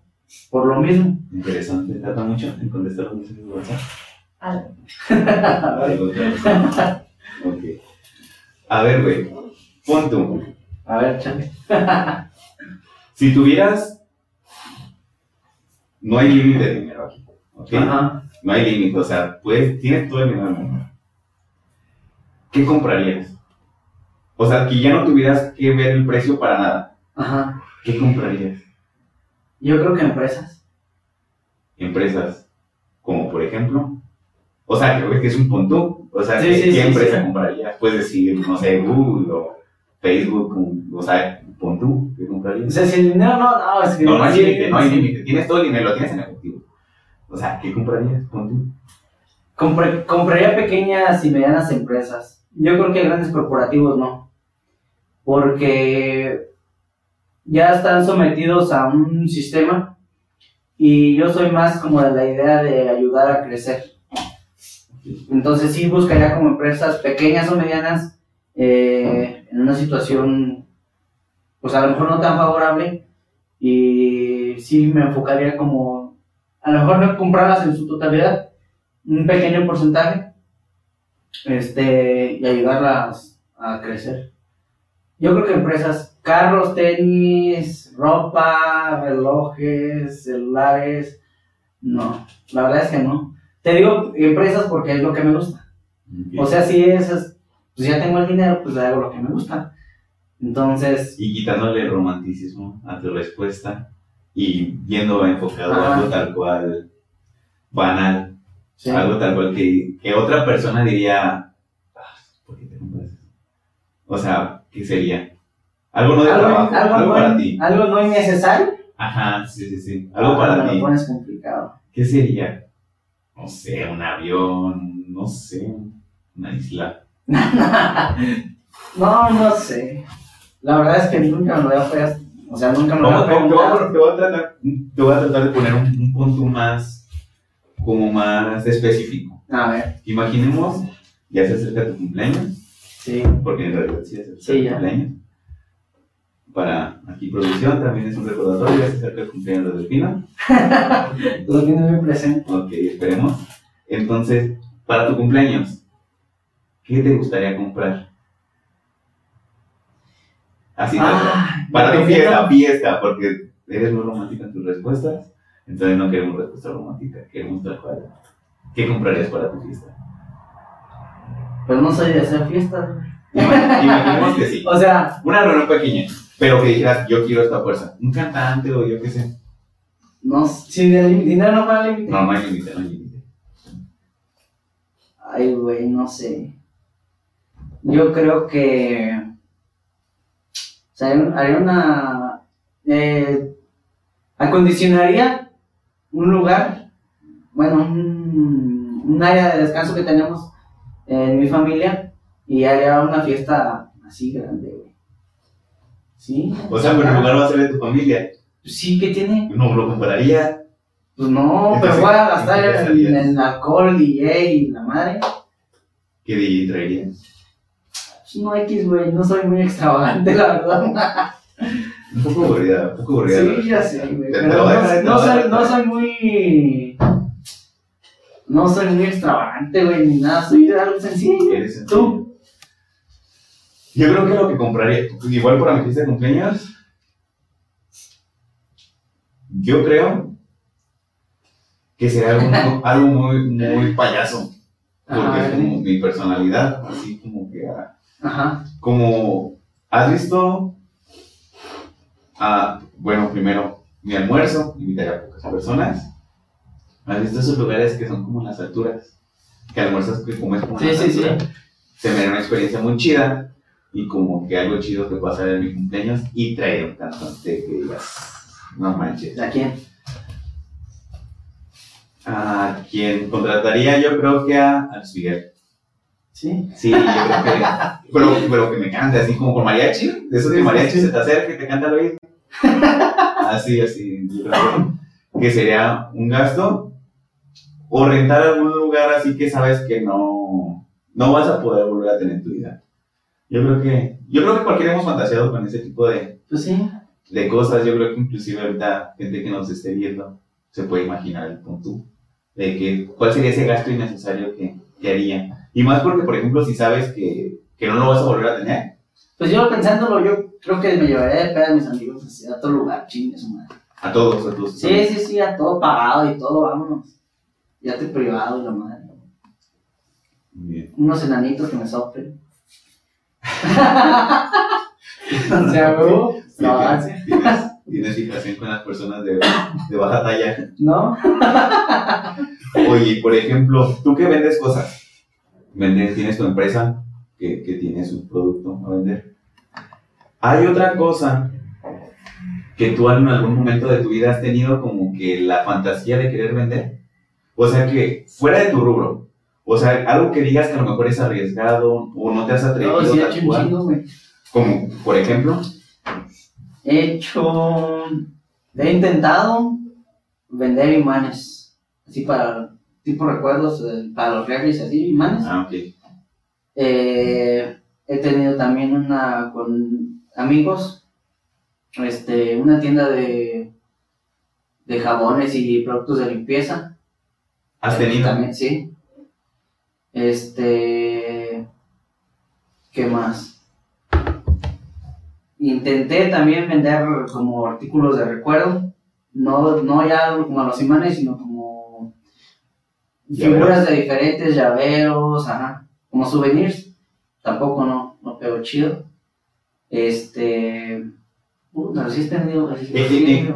Speaker 2: por lo mismo.
Speaker 1: Interesante, trata mucho en contestar los mensajes de WhatsApp.
Speaker 2: a.
Speaker 1: Ok. A ver, güey, pon tú.
Speaker 2: ver, chale.
Speaker 1: Si tuvieras. No hay límite de dinero aquí. ¿ok?
Speaker 2: Ajá.
Speaker 1: No hay límite, o sea, pues tienes todo el dinero del mundo. ¿Qué comprarías? O sea, que ya no tuvieras que ver el precio para nada.
Speaker 2: Ajá.
Speaker 1: ¿Qué comprarías?
Speaker 2: Yo creo que empresas.
Speaker 1: Empresas, como por ejemplo. O sea, creo que es un punto. O sea,
Speaker 2: Sí,
Speaker 1: ¿qué,
Speaker 2: sí,
Speaker 1: qué
Speaker 2: sí,
Speaker 1: empresa comprarías? Puedes decir, no sé, Google o Facebook, o sea, pon tú, ¿qué
Speaker 2: O
Speaker 1: comprarías?
Speaker 2: sea, si el dinero no, no, es que.
Speaker 1: No, no hay límite, no hay límite. Tienes todo el dinero, lo tienes en efectivo. O sea, ¿qué comprarías? Pon tú.
Speaker 2: Compre- compraría pequeñas y medianas empresas. Yo creo que grandes corporativos no. Porque ya están sometidos a un sistema y yo soy más como de la idea de ayudar a crecer. Entonces sí buscaría como empresas pequeñas o medianas eh, en una situación pues a lo mejor no tan favorable y sí me enfocaría como a lo mejor no comprarlas en su totalidad, un pequeño porcentaje este, y ayudarlas a crecer. Yo creo que empresas, carros, tenis, ropa, relojes, celulares, no, la verdad es que no. Te digo empresas porque es lo que me gusta. O sea, si esas, pues ya tengo el dinero, pues hago lo que me gusta. Entonces,
Speaker 1: y quitándole romanticismo a tu respuesta y yendo enfocado a algo tal cual banal,
Speaker 2: sí.
Speaker 1: algo tal cual que, que otra persona diría, "Ah, ¿por qué te compras eso?". O sea, ¿qué sería? Algo no de
Speaker 2: algo,
Speaker 1: trabajo,
Speaker 2: algo
Speaker 1: algo,
Speaker 2: no,
Speaker 1: para ti.
Speaker 2: algo no innecesario.
Speaker 1: Ajá, sí, sí, sí. Algo
Speaker 2: Ah,
Speaker 1: para ti.
Speaker 2: lo pones complicado.
Speaker 1: ¿Qué sería? No sé, un avión, no sé, una isla.
Speaker 2: No, no sé. La verdad es que nunca me lo había. O sea, nunca me lo había
Speaker 1: te, voy a,
Speaker 2: preguntado.
Speaker 1: te voy a tratar, te voy a tratar de poner un, un punto más, como más específico.
Speaker 2: A ver,
Speaker 1: Imaginemos, ya se acerca tu cumpleaños,
Speaker 2: sí.
Speaker 1: porque en realidad sí se acerca
Speaker 2: Sí,
Speaker 1: tu
Speaker 2: ya.
Speaker 1: cumpleaños. Para aquí producción también es un recordatorio, ya se acerca el cumpleaños de.
Speaker 2: Lo tiene muy presente.
Speaker 1: Ok, esperemos. Entonces, para tu cumpleaños, ¿qué te gustaría comprar? Así
Speaker 2: Ah,
Speaker 1: Para tu fiesta, porque eres muy romántica en tus respuestas. Entonces no queremos respuesta romántica, queremos tal cual. ¿Qué comprarías para tu fiesta?
Speaker 2: Pues no soy de hacer fiestas.
Speaker 1: Imaginemos que sí.
Speaker 2: O sea,
Speaker 1: Una reunión pequeña, pero que dijeras, yo quiero esta fuerza. Un cantante o yo qué sé.
Speaker 2: no, si el dinero no va límite.
Speaker 1: No, no hay límite, no hay límite.
Speaker 2: Ay, güey, no sé. Yo creo que. O sea, haría una. Eh, acondicionaría un lugar, bueno, un, un área de descanso que tenemos en mi familia y haría una fiesta así grande, güey. ¿Sí?
Speaker 1: O sea, pero el lugar va a ser de tu familia.
Speaker 2: Sí, ¿qué tiene?
Speaker 1: No lo compraría.
Speaker 2: Pues no, pero voy a gastar
Speaker 1: ¿qué
Speaker 2: en, en alcohol, DJ y la madre.
Speaker 1: ¿Qué DJ traerías?
Speaker 2: Pues no X, güey, no soy muy extravagante, la verdad.
Speaker 1: Un poco aburrida, un poco aburrida.
Speaker 2: Sí, ya sé, güey. Pero no, soy,
Speaker 1: decir.
Speaker 2: no soy muy. No soy muy extravagante, güey, ni nada. Soy algo sencillo.
Speaker 1: Eres.
Speaker 2: ¿Tú?
Speaker 1: Yo creo que lo que compraría, igual para mi fiesta de cumpleaños, yo creo que sería algo, muy- algo muy, muy payaso, porque
Speaker 2: Ajá,
Speaker 1: es como mi personalidad, así como que, ah,
Speaker 2: Ajá.
Speaker 1: como, ¿has visto? Ah, bueno, primero, mi almuerzo, invitaría a pocas personas. ¿Has visto esos lugares que son como en las alturas? Que almuerzas que comes como en
Speaker 2: Sí,
Speaker 1: las
Speaker 2: sí, sí.
Speaker 1: alturas. Se me da una experiencia muy chida y como que algo chido que pasa en mi cumpleaños y traer un cantante que digas, no manches.
Speaker 2: ¿A quién?
Speaker 1: ¿A quién contrataría? Yo creo que a, a Miguel.
Speaker 2: Sí.
Speaker 1: Sí, yo creo que. Pero, pero que me cante, así como con mariachi. De esos que mariachi se te acerca y te canta al oído. Así, así. Yo creo que, sería un gasto. O rentar algún lugar así que sabes que no, no vas a poder volver a tener en tu vida. Yo creo que. Yo creo que cualquiera hemos fantaseado con ese tipo de,
Speaker 2: Pues sí.
Speaker 1: de cosas. Yo creo que inclusive ahorita gente que nos esté viendo se puede imaginar el punto de que cuál sería ese gasto innecesario que, que haría. Y más porque, por ejemplo, si sabes que, que no lo vas a volver a tener,
Speaker 2: Pues yo pensándolo, yo creo que me llevaría de peda a mis amigos así, a otro lugar, chingue su madre.
Speaker 1: a todos, a todos.
Speaker 2: Sí, sí, sí, a todo pagado y todo, vámonos. Ya te privado y la madre.
Speaker 1: Bien.
Speaker 2: Unos enanitos que me soplen. o sea. No,
Speaker 1: Tienes- tienes, tienes fijación con las personas de, de baja talla.
Speaker 2: ¿No?
Speaker 1: Oye, por ejemplo, tú que vendes cosas, vendes, tienes tu empresa que, que tiene su producto a vender. Hay otra cosa que tú en algún momento de tu vida has tenido como que la fantasía de querer vender. O sea, que fuera de tu rubro. O sea, algo que digas que a lo mejor es arriesgado o no te has atrevido
Speaker 2: No, sí.
Speaker 1: Como, por ejemplo,
Speaker 2: He hecho. He intentado vender imanes. Así para. Tipo recuerdos, eh, para los refres, así, imanes.
Speaker 1: ah, ok.
Speaker 2: Eh, he tenido también una con amigos, este, una tienda de, de jabones y productos de limpieza.
Speaker 1: ¿Has tenido?
Speaker 2: También, sí. Este, ¿qué más? Intenté también vender como artículos de recuerdo, no, no ya como los imanes, sino como figuras de diferentes llaveros, ajá, como souvenirs. Tampoco no, no pegó chido. Este, pero sí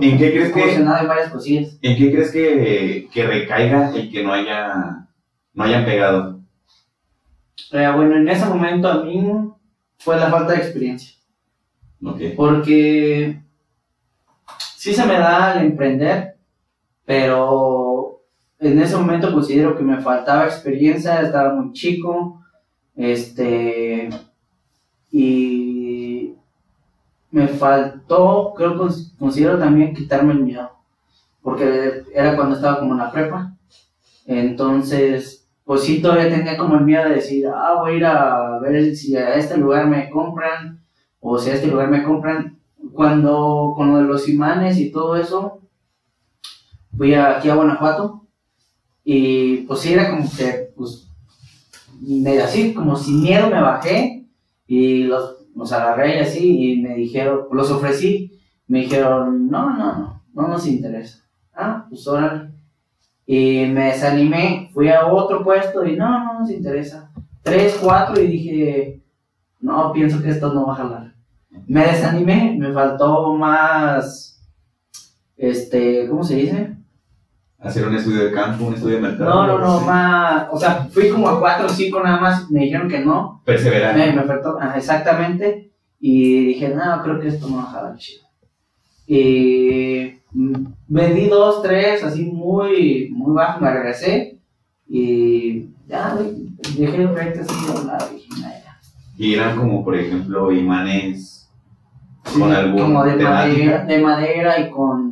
Speaker 1: ¿En- qué crees que-
Speaker 2: incursionado en varias cosillas.
Speaker 1: ¿En qué crees que, que recaiga el que no haya no hayan pegado?
Speaker 2: Eh, bueno, en ese momento a mí fue la falta de experiencia. Porque sí se me da el emprender, pero en ese momento considero que me faltaba experiencia, estaba muy chico, este, Y me faltó, creo que considero también quitarme el miedo, porque era cuando estaba como en la prepa. Entonces, pues sí, todavía tenía como el miedo de decir, ah, voy a ir a ver si a este lugar me compran, o si a este lugar me compran. Cuando, con lo de los imanes y todo eso, fui aquí a Guanajuato, y pues sí, era como que, pues, así, como sin miedo me bajé, y los, los agarré y así, y me dijeron, los ofrecí, me dijeron, no, no, no, no nos interesa. Ah, pues órale. Y me desanimé, fui a otro puesto y no, no nos interesa. Tres, cuatro y dije, no, pienso que esto no va a jalar. Me desanimé, me faltó más, este, ¿cómo se dice?
Speaker 1: Hacer un estudio de campo, un estudio de mercado.
Speaker 2: No, no, no, más, o sea, fui como a cuatro o cinco nada más, me dijeron que no.
Speaker 1: Perseverar.
Speaker 2: Me, me faltó, exactamente, y dije, no, creo que esto no va a jalar chido. Y vendí dos, tres, así muy, muy bajo, me regresé y ya, dejé el proyecto así de lado
Speaker 1: y eran como, por ejemplo, imanes con algún
Speaker 2: como de madera, de madera y con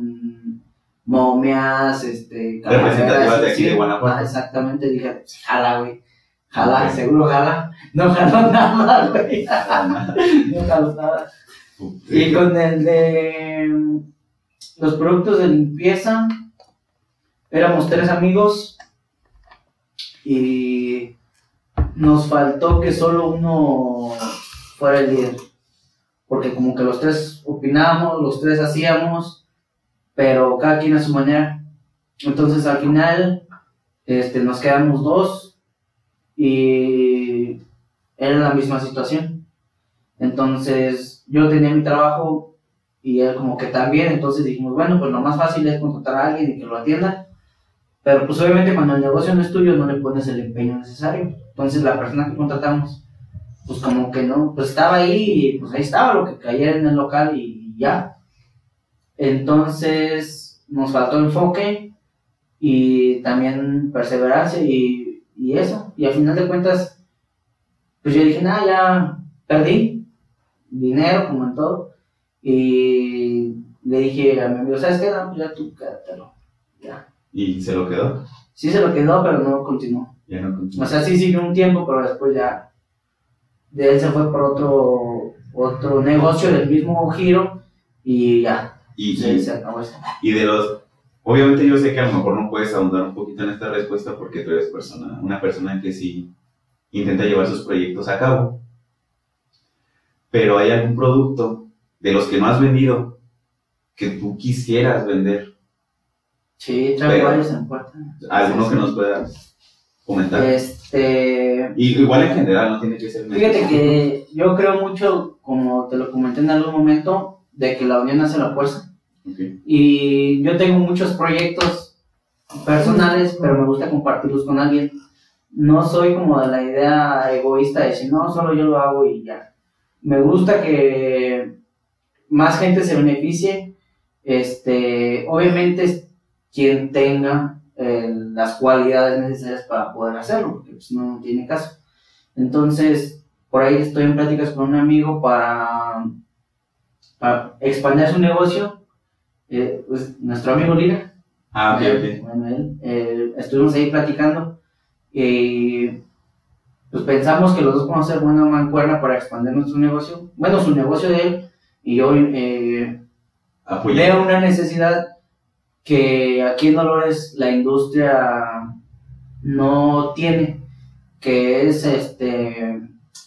Speaker 2: momias, este,
Speaker 1: representativas de aquí de Guanajuato.
Speaker 2: Ah, exactamente, dije, jala, güey. Jala, seguro jala. No jaló nada, güey. no jaló nada. Y con el de los productos de limpieza, éramos tres amigos y nos faltó que solo uno fuera el líder. Porque como que los tres opinábamos, los tres hacíamos, pero cada quien a su manera. Entonces al final este, nos quedamos dos y era la misma situación. Entonces yo tenía mi trabajo y él como que también, entonces dijimos, bueno, pues lo más fácil es contratar a alguien y que lo atienda, pero pues obviamente cuando el negocio no es tuyo no le pones el empeño necesario, entonces la persona que contratamos, pues como que no, pues estaba ahí y pues ahí estaba lo que caía en el local y ya. Entonces nos faltó enfoque y también perseverancia y, y eso, y al final de cuentas, pues yo dije, nada, ya perdí dinero como en todo, y le dije a mi amigo, ¿sabes qué? No, pues ya tú quédatelo. Ya.
Speaker 1: ¿Y se lo quedó?
Speaker 2: Sí se lo quedó, pero no continuó.
Speaker 1: Ya no continuó. O
Speaker 2: sea, sí siguió un tiempo, pero después ya de él se fue por otro, otro negocio del mismo giro y ya.
Speaker 1: Y, se acabó Y de los... Obviamente yo sé que a lo mejor no puedes ahondar un poquito en esta respuesta porque tú eres persona, una persona que sí intenta llevar sus proyectos a cabo. Pero hay algún producto de los que no has vendido que tú quisieras vender?
Speaker 2: Sí, traigo varios en puerta.
Speaker 1: ¿Alguno que nos puedas comentar?
Speaker 2: Este...
Speaker 1: Y igual en general, no tiene que ser...
Speaker 2: Fíjate que yo creo mucho, como te lo comenté en algún momento, de que la unión hace la fuerza. Y yo tengo muchos proyectos personales, pero me gusta compartirlos con alguien. No soy como de la idea egoísta de decir, no, solo yo lo hago y ya. Me gusta que más gente se beneficie. Este, obviamente, quien tenga eh, las cualidades necesarias para poder hacerlo, porque pues, no tiene caso. Entonces, por ahí estoy en pláticas con un amigo para, para expandir su negocio. Eh, pues, nuestro amigo Lira.
Speaker 1: Ah, ok,
Speaker 2: Bueno, él, eh, estuvimos ahí platicando y pues pensamos que los dos podemos hacer buena mancuerna para expandir nuestro negocio. Bueno, su negocio de él y yo eh, veo una necesidad que aquí en Dolores la industria no tiene, que es este,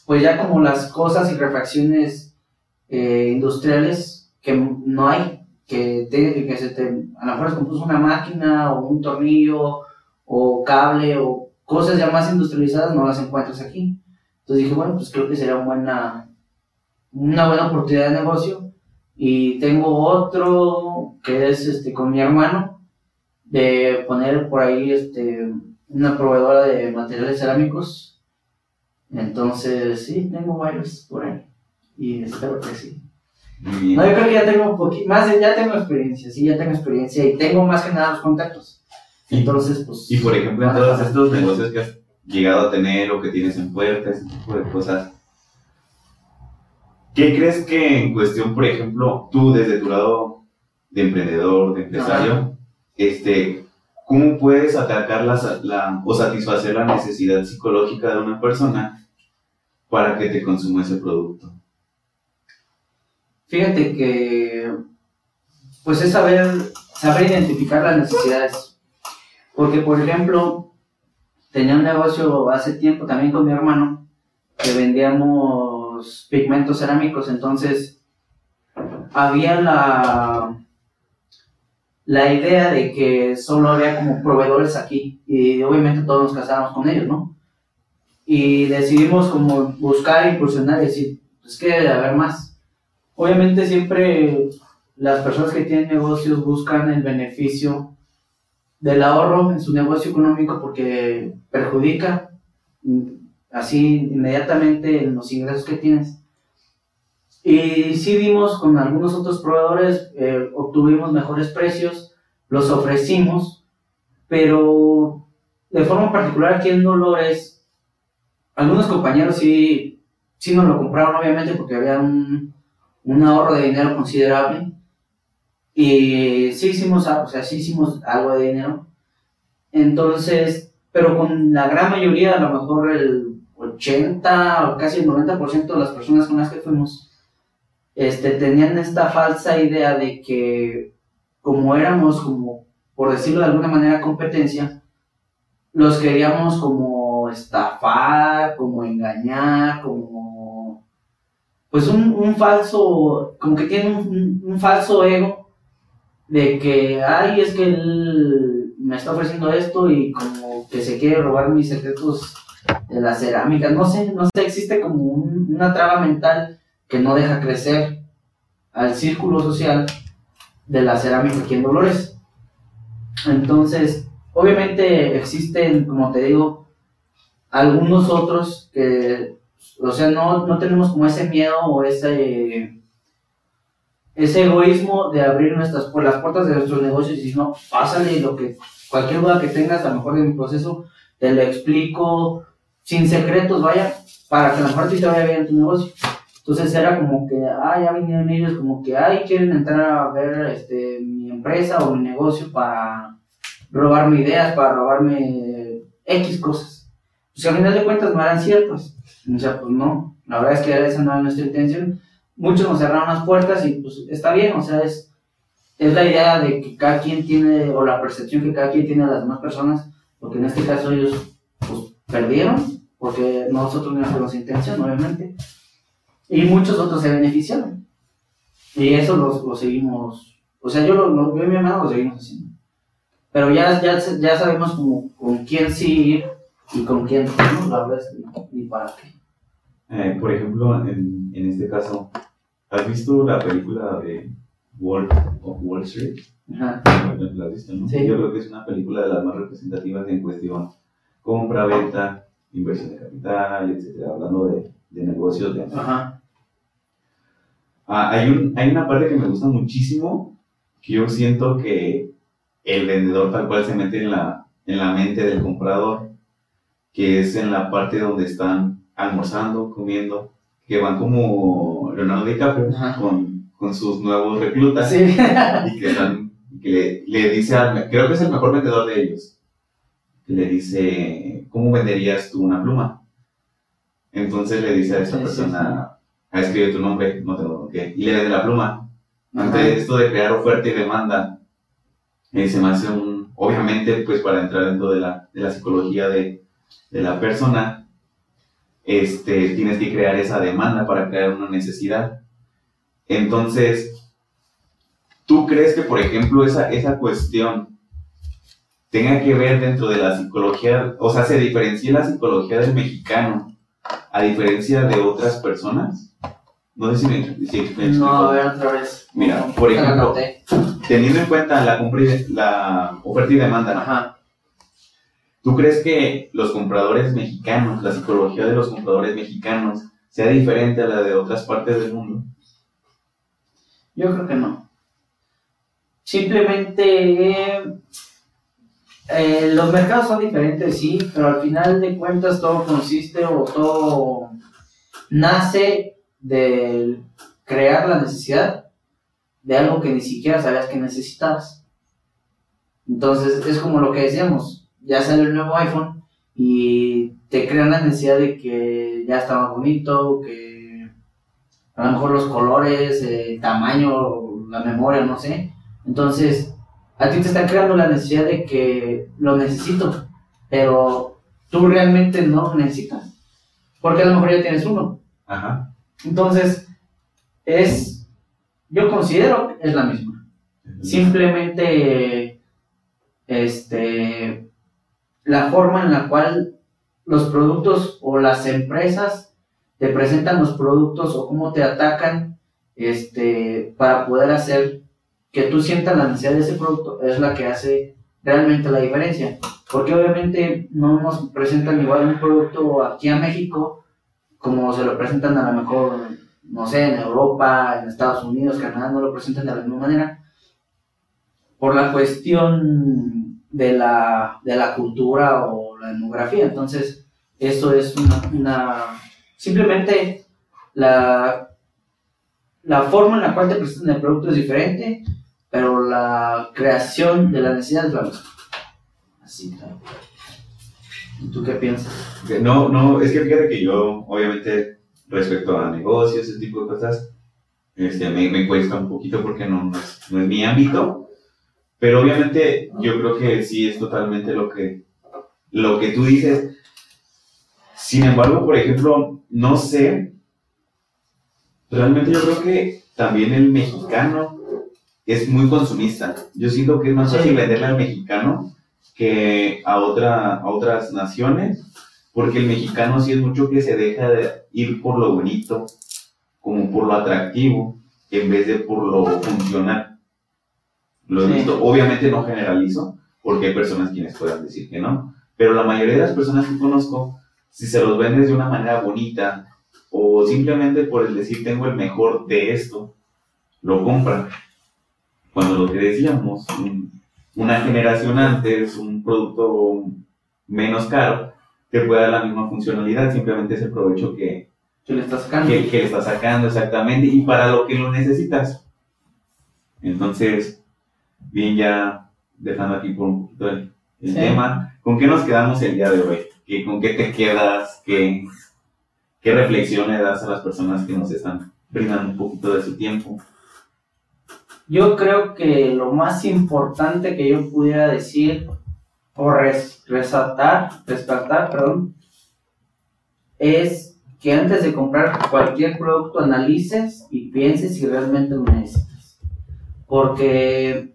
Speaker 2: pues ya como las cosas y refacciones eh, industriales que no hay, que, que se te, a lo mejor se compuso una máquina o un tornillo o cable o cosas ya más industrializadas no las encuentras aquí. Entonces dije, bueno, pues creo que sería buena una buena oportunidad de negocio. Y tengo otro que es este con mi hermano de poner por ahí este una proveedora de materiales cerámicos. Entonces sí tengo varios por ahí y espero que sí no yo creo que ya tengo un poquito más ya tengo experiencia sí ya tengo experiencia y tengo más que nada los contactos. Entonces pues
Speaker 1: y por ejemplo en todos estos negocios que has llegado a tener o que tienes en puerta ese tipo de cosas ¿Qué crees que en cuestión, por ejemplo, tú desde tu lado de emprendedor, de empresario, este, cómo puedes atacar la, la, o satisfacer la necesidad psicológica de una persona para que te consuma ese producto?
Speaker 2: Fíjate que, pues es saber, saber identificar las necesidades. Porque, por ejemplo, tenía un negocio hace tiempo también con mi hermano que vendíamos pigmentos cerámicos, entonces había la, la idea de que solo había como proveedores aquí y obviamente todos nos casábamos con ellos, ¿no? Y decidimos como buscar, impulsionar y decir, pues que debe haber más. Obviamente siempre las personas que tienen negocios buscan el beneficio del ahorro en su negocio económico porque perjudica así inmediatamente en los ingresos que tienes. Y sí vimos con algunos otros proveedores, eh, obtuvimos mejores precios, los ofrecimos, pero de forma particular aquí en Dolores, algunos compañeros sí, sí nos lo compraron obviamente porque había un, un ahorro de dinero considerable. Y sí hicimos, o sea, sí hicimos algo de dinero. Entonces, pero con la gran mayoría, a lo mejor el 80 o casi el 90% de las personas con las que fuimos, este, tenían esta falsa idea de que como éramos como, por decirlo de alguna manera, competencia, los queríamos como estafar, como engañar, como pues un, un falso, como que tiene un, un, falso ego de que, ay, es que él me está ofreciendo esto y como que se quiere robar mis secretos de la cerámica, no sé, no sé, existe como una traba mental que no deja crecer al círculo social de la cerámica aquí en Dolores. Entonces, obviamente existen, como te digo, algunos otros que, o sea, no, no tenemos como ese miedo o ese, ese egoísmo de abrir nuestras, las puertas de nuestros negocios y decir, no, pásale lo que, cualquier duda que tengas, a lo mejor de mi proceso, te lo explico, sin secretos, vaya, para que a lo mejor te vaya bien tu negocio. Entonces era como que, ah, ya vinieron ellos, como que, ay, quieren entrar a ver este, mi empresa o mi negocio para robarme ideas, para robarme X cosas. Pues al final de cuentas no eran ciertas. O sea, pues no, la verdad es que esa no era nuestra intención. Muchos nos cerraron las puertas y pues está bien, o sea, es, es la idea de que cada quien tiene, o la percepción que cada quien tiene de las demás personas, porque en este caso ellos pues perdieron porque nosotros no tenemos intención, obviamente, y muchos otros se beneficiaron. Y eso lo, seguimos, o sea, yo, lo, yo y mi hermano lo seguimos haciendo. Pero ya, ya, ya sabemos como, con quién sí ir y con quién no, verdad es ni para qué.
Speaker 1: Eh, por ejemplo, en, en este caso, ¿has visto la película de Wolf of Wall Street? Ajá. ¿La has visto, no? Sí. Yo creo que es una película de las más representativas en cuestión compra, venta, inversión de capital, etcétera, hablando de, de negocios. De Ajá. Ah, hay, un, hay una parte que me gusta muchísimo, que yo siento que el vendedor tal cual se mete en la, en la mente del comprador, que es en la parte donde están almorzando, comiendo, que van como Leonardo DiCaprio con, con, sus nuevos reclutas sí. y que, están, que le, le dice al, creo que es el mejor vendedor de ellos, que le dice, ¿cómo venderías tú una pluma? Entonces le dice a esta persona, a escribe tu nombre, no tengo qué, y le vende la pluma. Entonces esto de crear oferta y demanda, eh, se me hace un, obviamente pues para entrar dentro de la, de la psicología de, de la persona, este, tienes que crear esa demanda para crear una necesidad. Entonces, ¿tú crees que, por ejemplo, esa, esa cuestión tenga que ver dentro de la psicología, o sea, se diferencia la psicología del mexicano a diferencia de otras personas. No sé si me, si
Speaker 2: No, a ver otra vez.
Speaker 1: Mira, por ejemplo, teniendo en cuenta la, la oferta y demanda, Ajá. ¿Tú crees que los compradores mexicanos, la psicología de los compradores mexicanos, sea diferente a la de otras partes del mundo?
Speaker 2: Yo creo que no. Simplemente eh, los mercados son diferentes, sí, pero al final de cuentas todo consiste o todo nace de crear la necesidad de algo que ni siquiera sabías que necesitabas. Entonces es como lo que decíamos, ya sale el nuevo iPhone y te crean la necesidad de que ya está más bonito, que a lo mejor los colores, el tamaño, la memoria, no sé. Entonces, a ti te están creando la necesidad de que lo necesito, pero tú realmente no lo necesitas. Porque a lo mejor ya tienes uno.
Speaker 1: Ajá.
Speaker 2: Entonces, es, yo considero que es la misma. Simplemente, este, la forma en la cual los productos o las empresas te presentan los productos o cómo te atacan, este, para poder hacer que tú sientas la necesidad de ese producto es la que hace realmente la diferencia. Porque obviamente no nos presentan igual un producto aquí a México como se lo presentan a lo mejor, no sé, en Europa, en Estados Unidos, Canadá, no lo presentan de la misma manera. Por la cuestión de la, de la cultura o la demografía. Entonces, eso es una, una simplemente la, la forma en la cual te presentan el producto es diferente pero la creación de la necesidad es la misma. Así, ¿Y tú qué piensas?
Speaker 1: No, no, es que fíjate que yo, obviamente, respecto a negocios, ese tipo de cosas, este, me, me cuesta un poquito porque no, no, es, no es mi ámbito, pero obviamente yo creo que sí es totalmente lo que, lo que tú dices. Sin embargo, por ejemplo, no sé, realmente yo creo que también el mexicano es muy consumista. Yo siento que es más fácil venderle al mexicano que a, otra, a otras naciones, porque el mexicano sí es mucho que se deja de ir por lo bonito, como por lo atractivo, en vez de por lo funcional. Lo he visto, obviamente no generalizo, porque hay personas quienes puedan decir que no, pero la mayoría de las personas que conozco, si se los vendes de una manera bonita, o simplemente por el decir tengo el mejor de esto, lo compran cuando lo que decíamos, una generación antes, un producto menos caro, te puede dar la misma funcionalidad, simplemente es el provecho que,
Speaker 2: que le estás sacando.
Speaker 1: Que, le estás sacando, exactamente, y para lo que lo necesitas. Entonces, bien, ya dejando aquí por un poquito el, tema, ¿con qué nos quedamos el día de hoy? ¿Qué, ¿Con qué te quedas? ¿Qué, ¿Qué reflexiones das a las personas que nos están brindando un poquito de su tiempo?
Speaker 2: Yo creo que lo más importante que yo pudiera decir o resaltar, rescatar, perdón, es que antes de comprar cualquier producto analices y pienses si realmente lo necesitas. Porque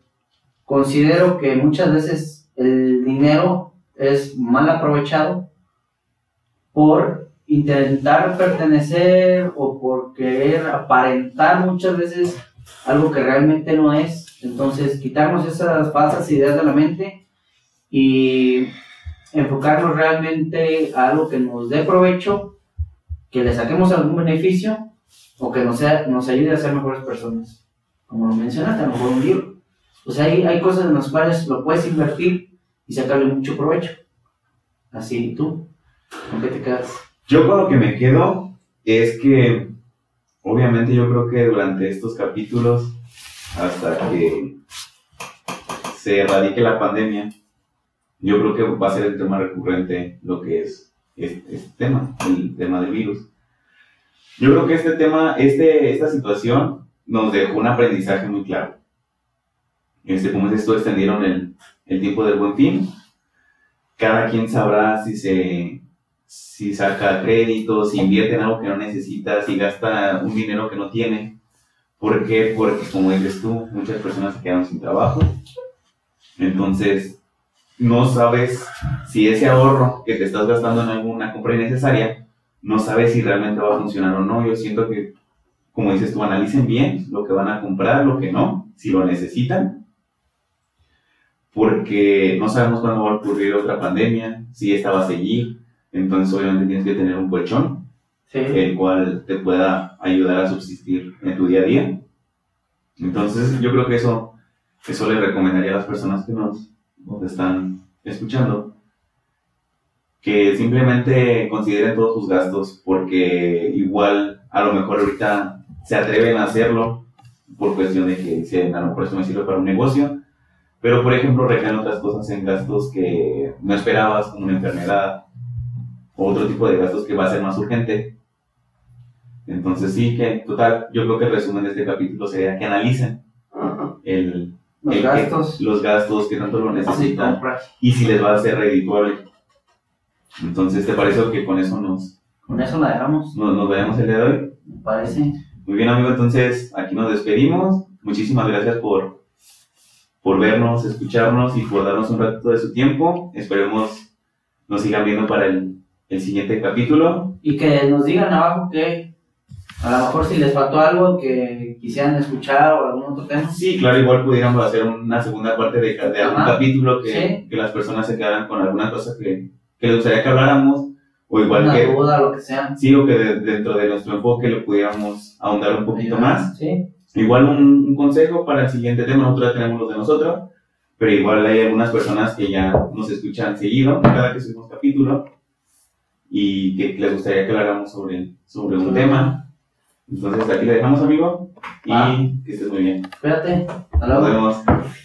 Speaker 2: considero que muchas veces el dinero es mal aprovechado por intentar pertenecer o por querer aparentar muchas veces algo que realmente no es. Entonces, quitarnos esas falsas ideas de la mente y enfocarnos realmente a algo que nos dé provecho, que le saquemos algún beneficio o que nos, nos ayude a ser mejores personas. Como lo mencionaste, a lo mejor un libro. Sea, hay, hay cosas en las cuales lo puedes invertir y sacarle mucho provecho. Así, ¿tú? ¿Con qué te quedas?
Speaker 1: Yo con lo que me quedo es que Obviamente yo creo que durante estos capítulos, hasta que se erradique la pandemia, yo creo que va a ser el tema recurrente lo que es este, tema, el tema del virus. Yo creo que este tema, este, esta situación nos dejó un aprendizaje muy claro. Este, como es esto, extendieron el, tiempo del buen fin. Cada quien sabrá si si saca créditos, si invierte en algo que no necesita, si gasta un dinero que no tiene. ¿Por qué? Porque, como dices tú, muchas personas se quedan sin trabajo. Entonces, no sabes si ese ahorro que te estás gastando en alguna compra innecesaria, no sabes si realmente va a funcionar o no. Yo siento que, como dices tú, analicen bien lo que van a comprar, lo que no, si lo necesitan. Porque no sabemos cuándo va a ocurrir otra pandemia, si esta va a seguir, entonces, obviamente, tienes que tener un colchón, el cual te pueda ayudar a subsistir en tu día a día. Entonces, yo creo que eso, eso le recomendaría a las personas que nos, nos están escuchando, que simplemente consideren todos sus gastos, porque igual a lo mejor ahorita se atreven a hacerlo por cuestión de que dicen, a lo mejor esto me sirve para un negocio, pero por ejemplo recaen otras cosas en gastos que no esperabas, como una enfermedad, o otro tipo de gastos que va a ser más urgente. Entonces sí, que total, yo creo que el resumen de este capítulo sería que analicen el,
Speaker 2: Los
Speaker 1: el que-
Speaker 2: gastos.
Speaker 1: los gastos que tanto lo necesitan y si les va a ser redituable. Entonces, ¿te parece que con eso nos,
Speaker 2: Con eso la dejamos,
Speaker 1: nos, nos vayamos el día de hoy?
Speaker 2: me parece.
Speaker 1: Muy bien, amigo, entonces aquí nos despedimos. Muchísimas gracias por, por vernos, escucharnos y por darnos un ratito de su tiempo. Esperemos nos sigan viendo para el, el siguiente capítulo.
Speaker 2: Y que nos digan abajo que a lo mejor si les faltó algo que quisieran escuchar o algún otro tema.
Speaker 1: Sí, claro, igual pudiéramos hacer una segunda parte de, de algún
Speaker 2: Ajá.
Speaker 1: capítulo que,
Speaker 2: Sí.
Speaker 1: que las personas se quedaran con alguna cosa que, que les gustaría que habláramos. O igual
Speaker 2: Una
Speaker 1: que,
Speaker 2: duda, lo que sea.
Speaker 1: sí, o que de- dentro de nuestro enfoque lo pudiéramos ahondar un poquito más.
Speaker 2: Sí.
Speaker 1: Igual un, un consejo para el siguiente tema, nosotros ya tenemos los de nosotros, pero igual hay algunas personas que ya nos escuchan seguido, cada que subimos capítulo, y que les gustaría que habláramos sobre, sobre un tema. Entonces aquí le dejamos, amigo, y
Speaker 2: Ah.
Speaker 1: que estés muy bien.
Speaker 2: Cuídate. Hasta
Speaker 1: Nos
Speaker 2: luego.
Speaker 1: vemos.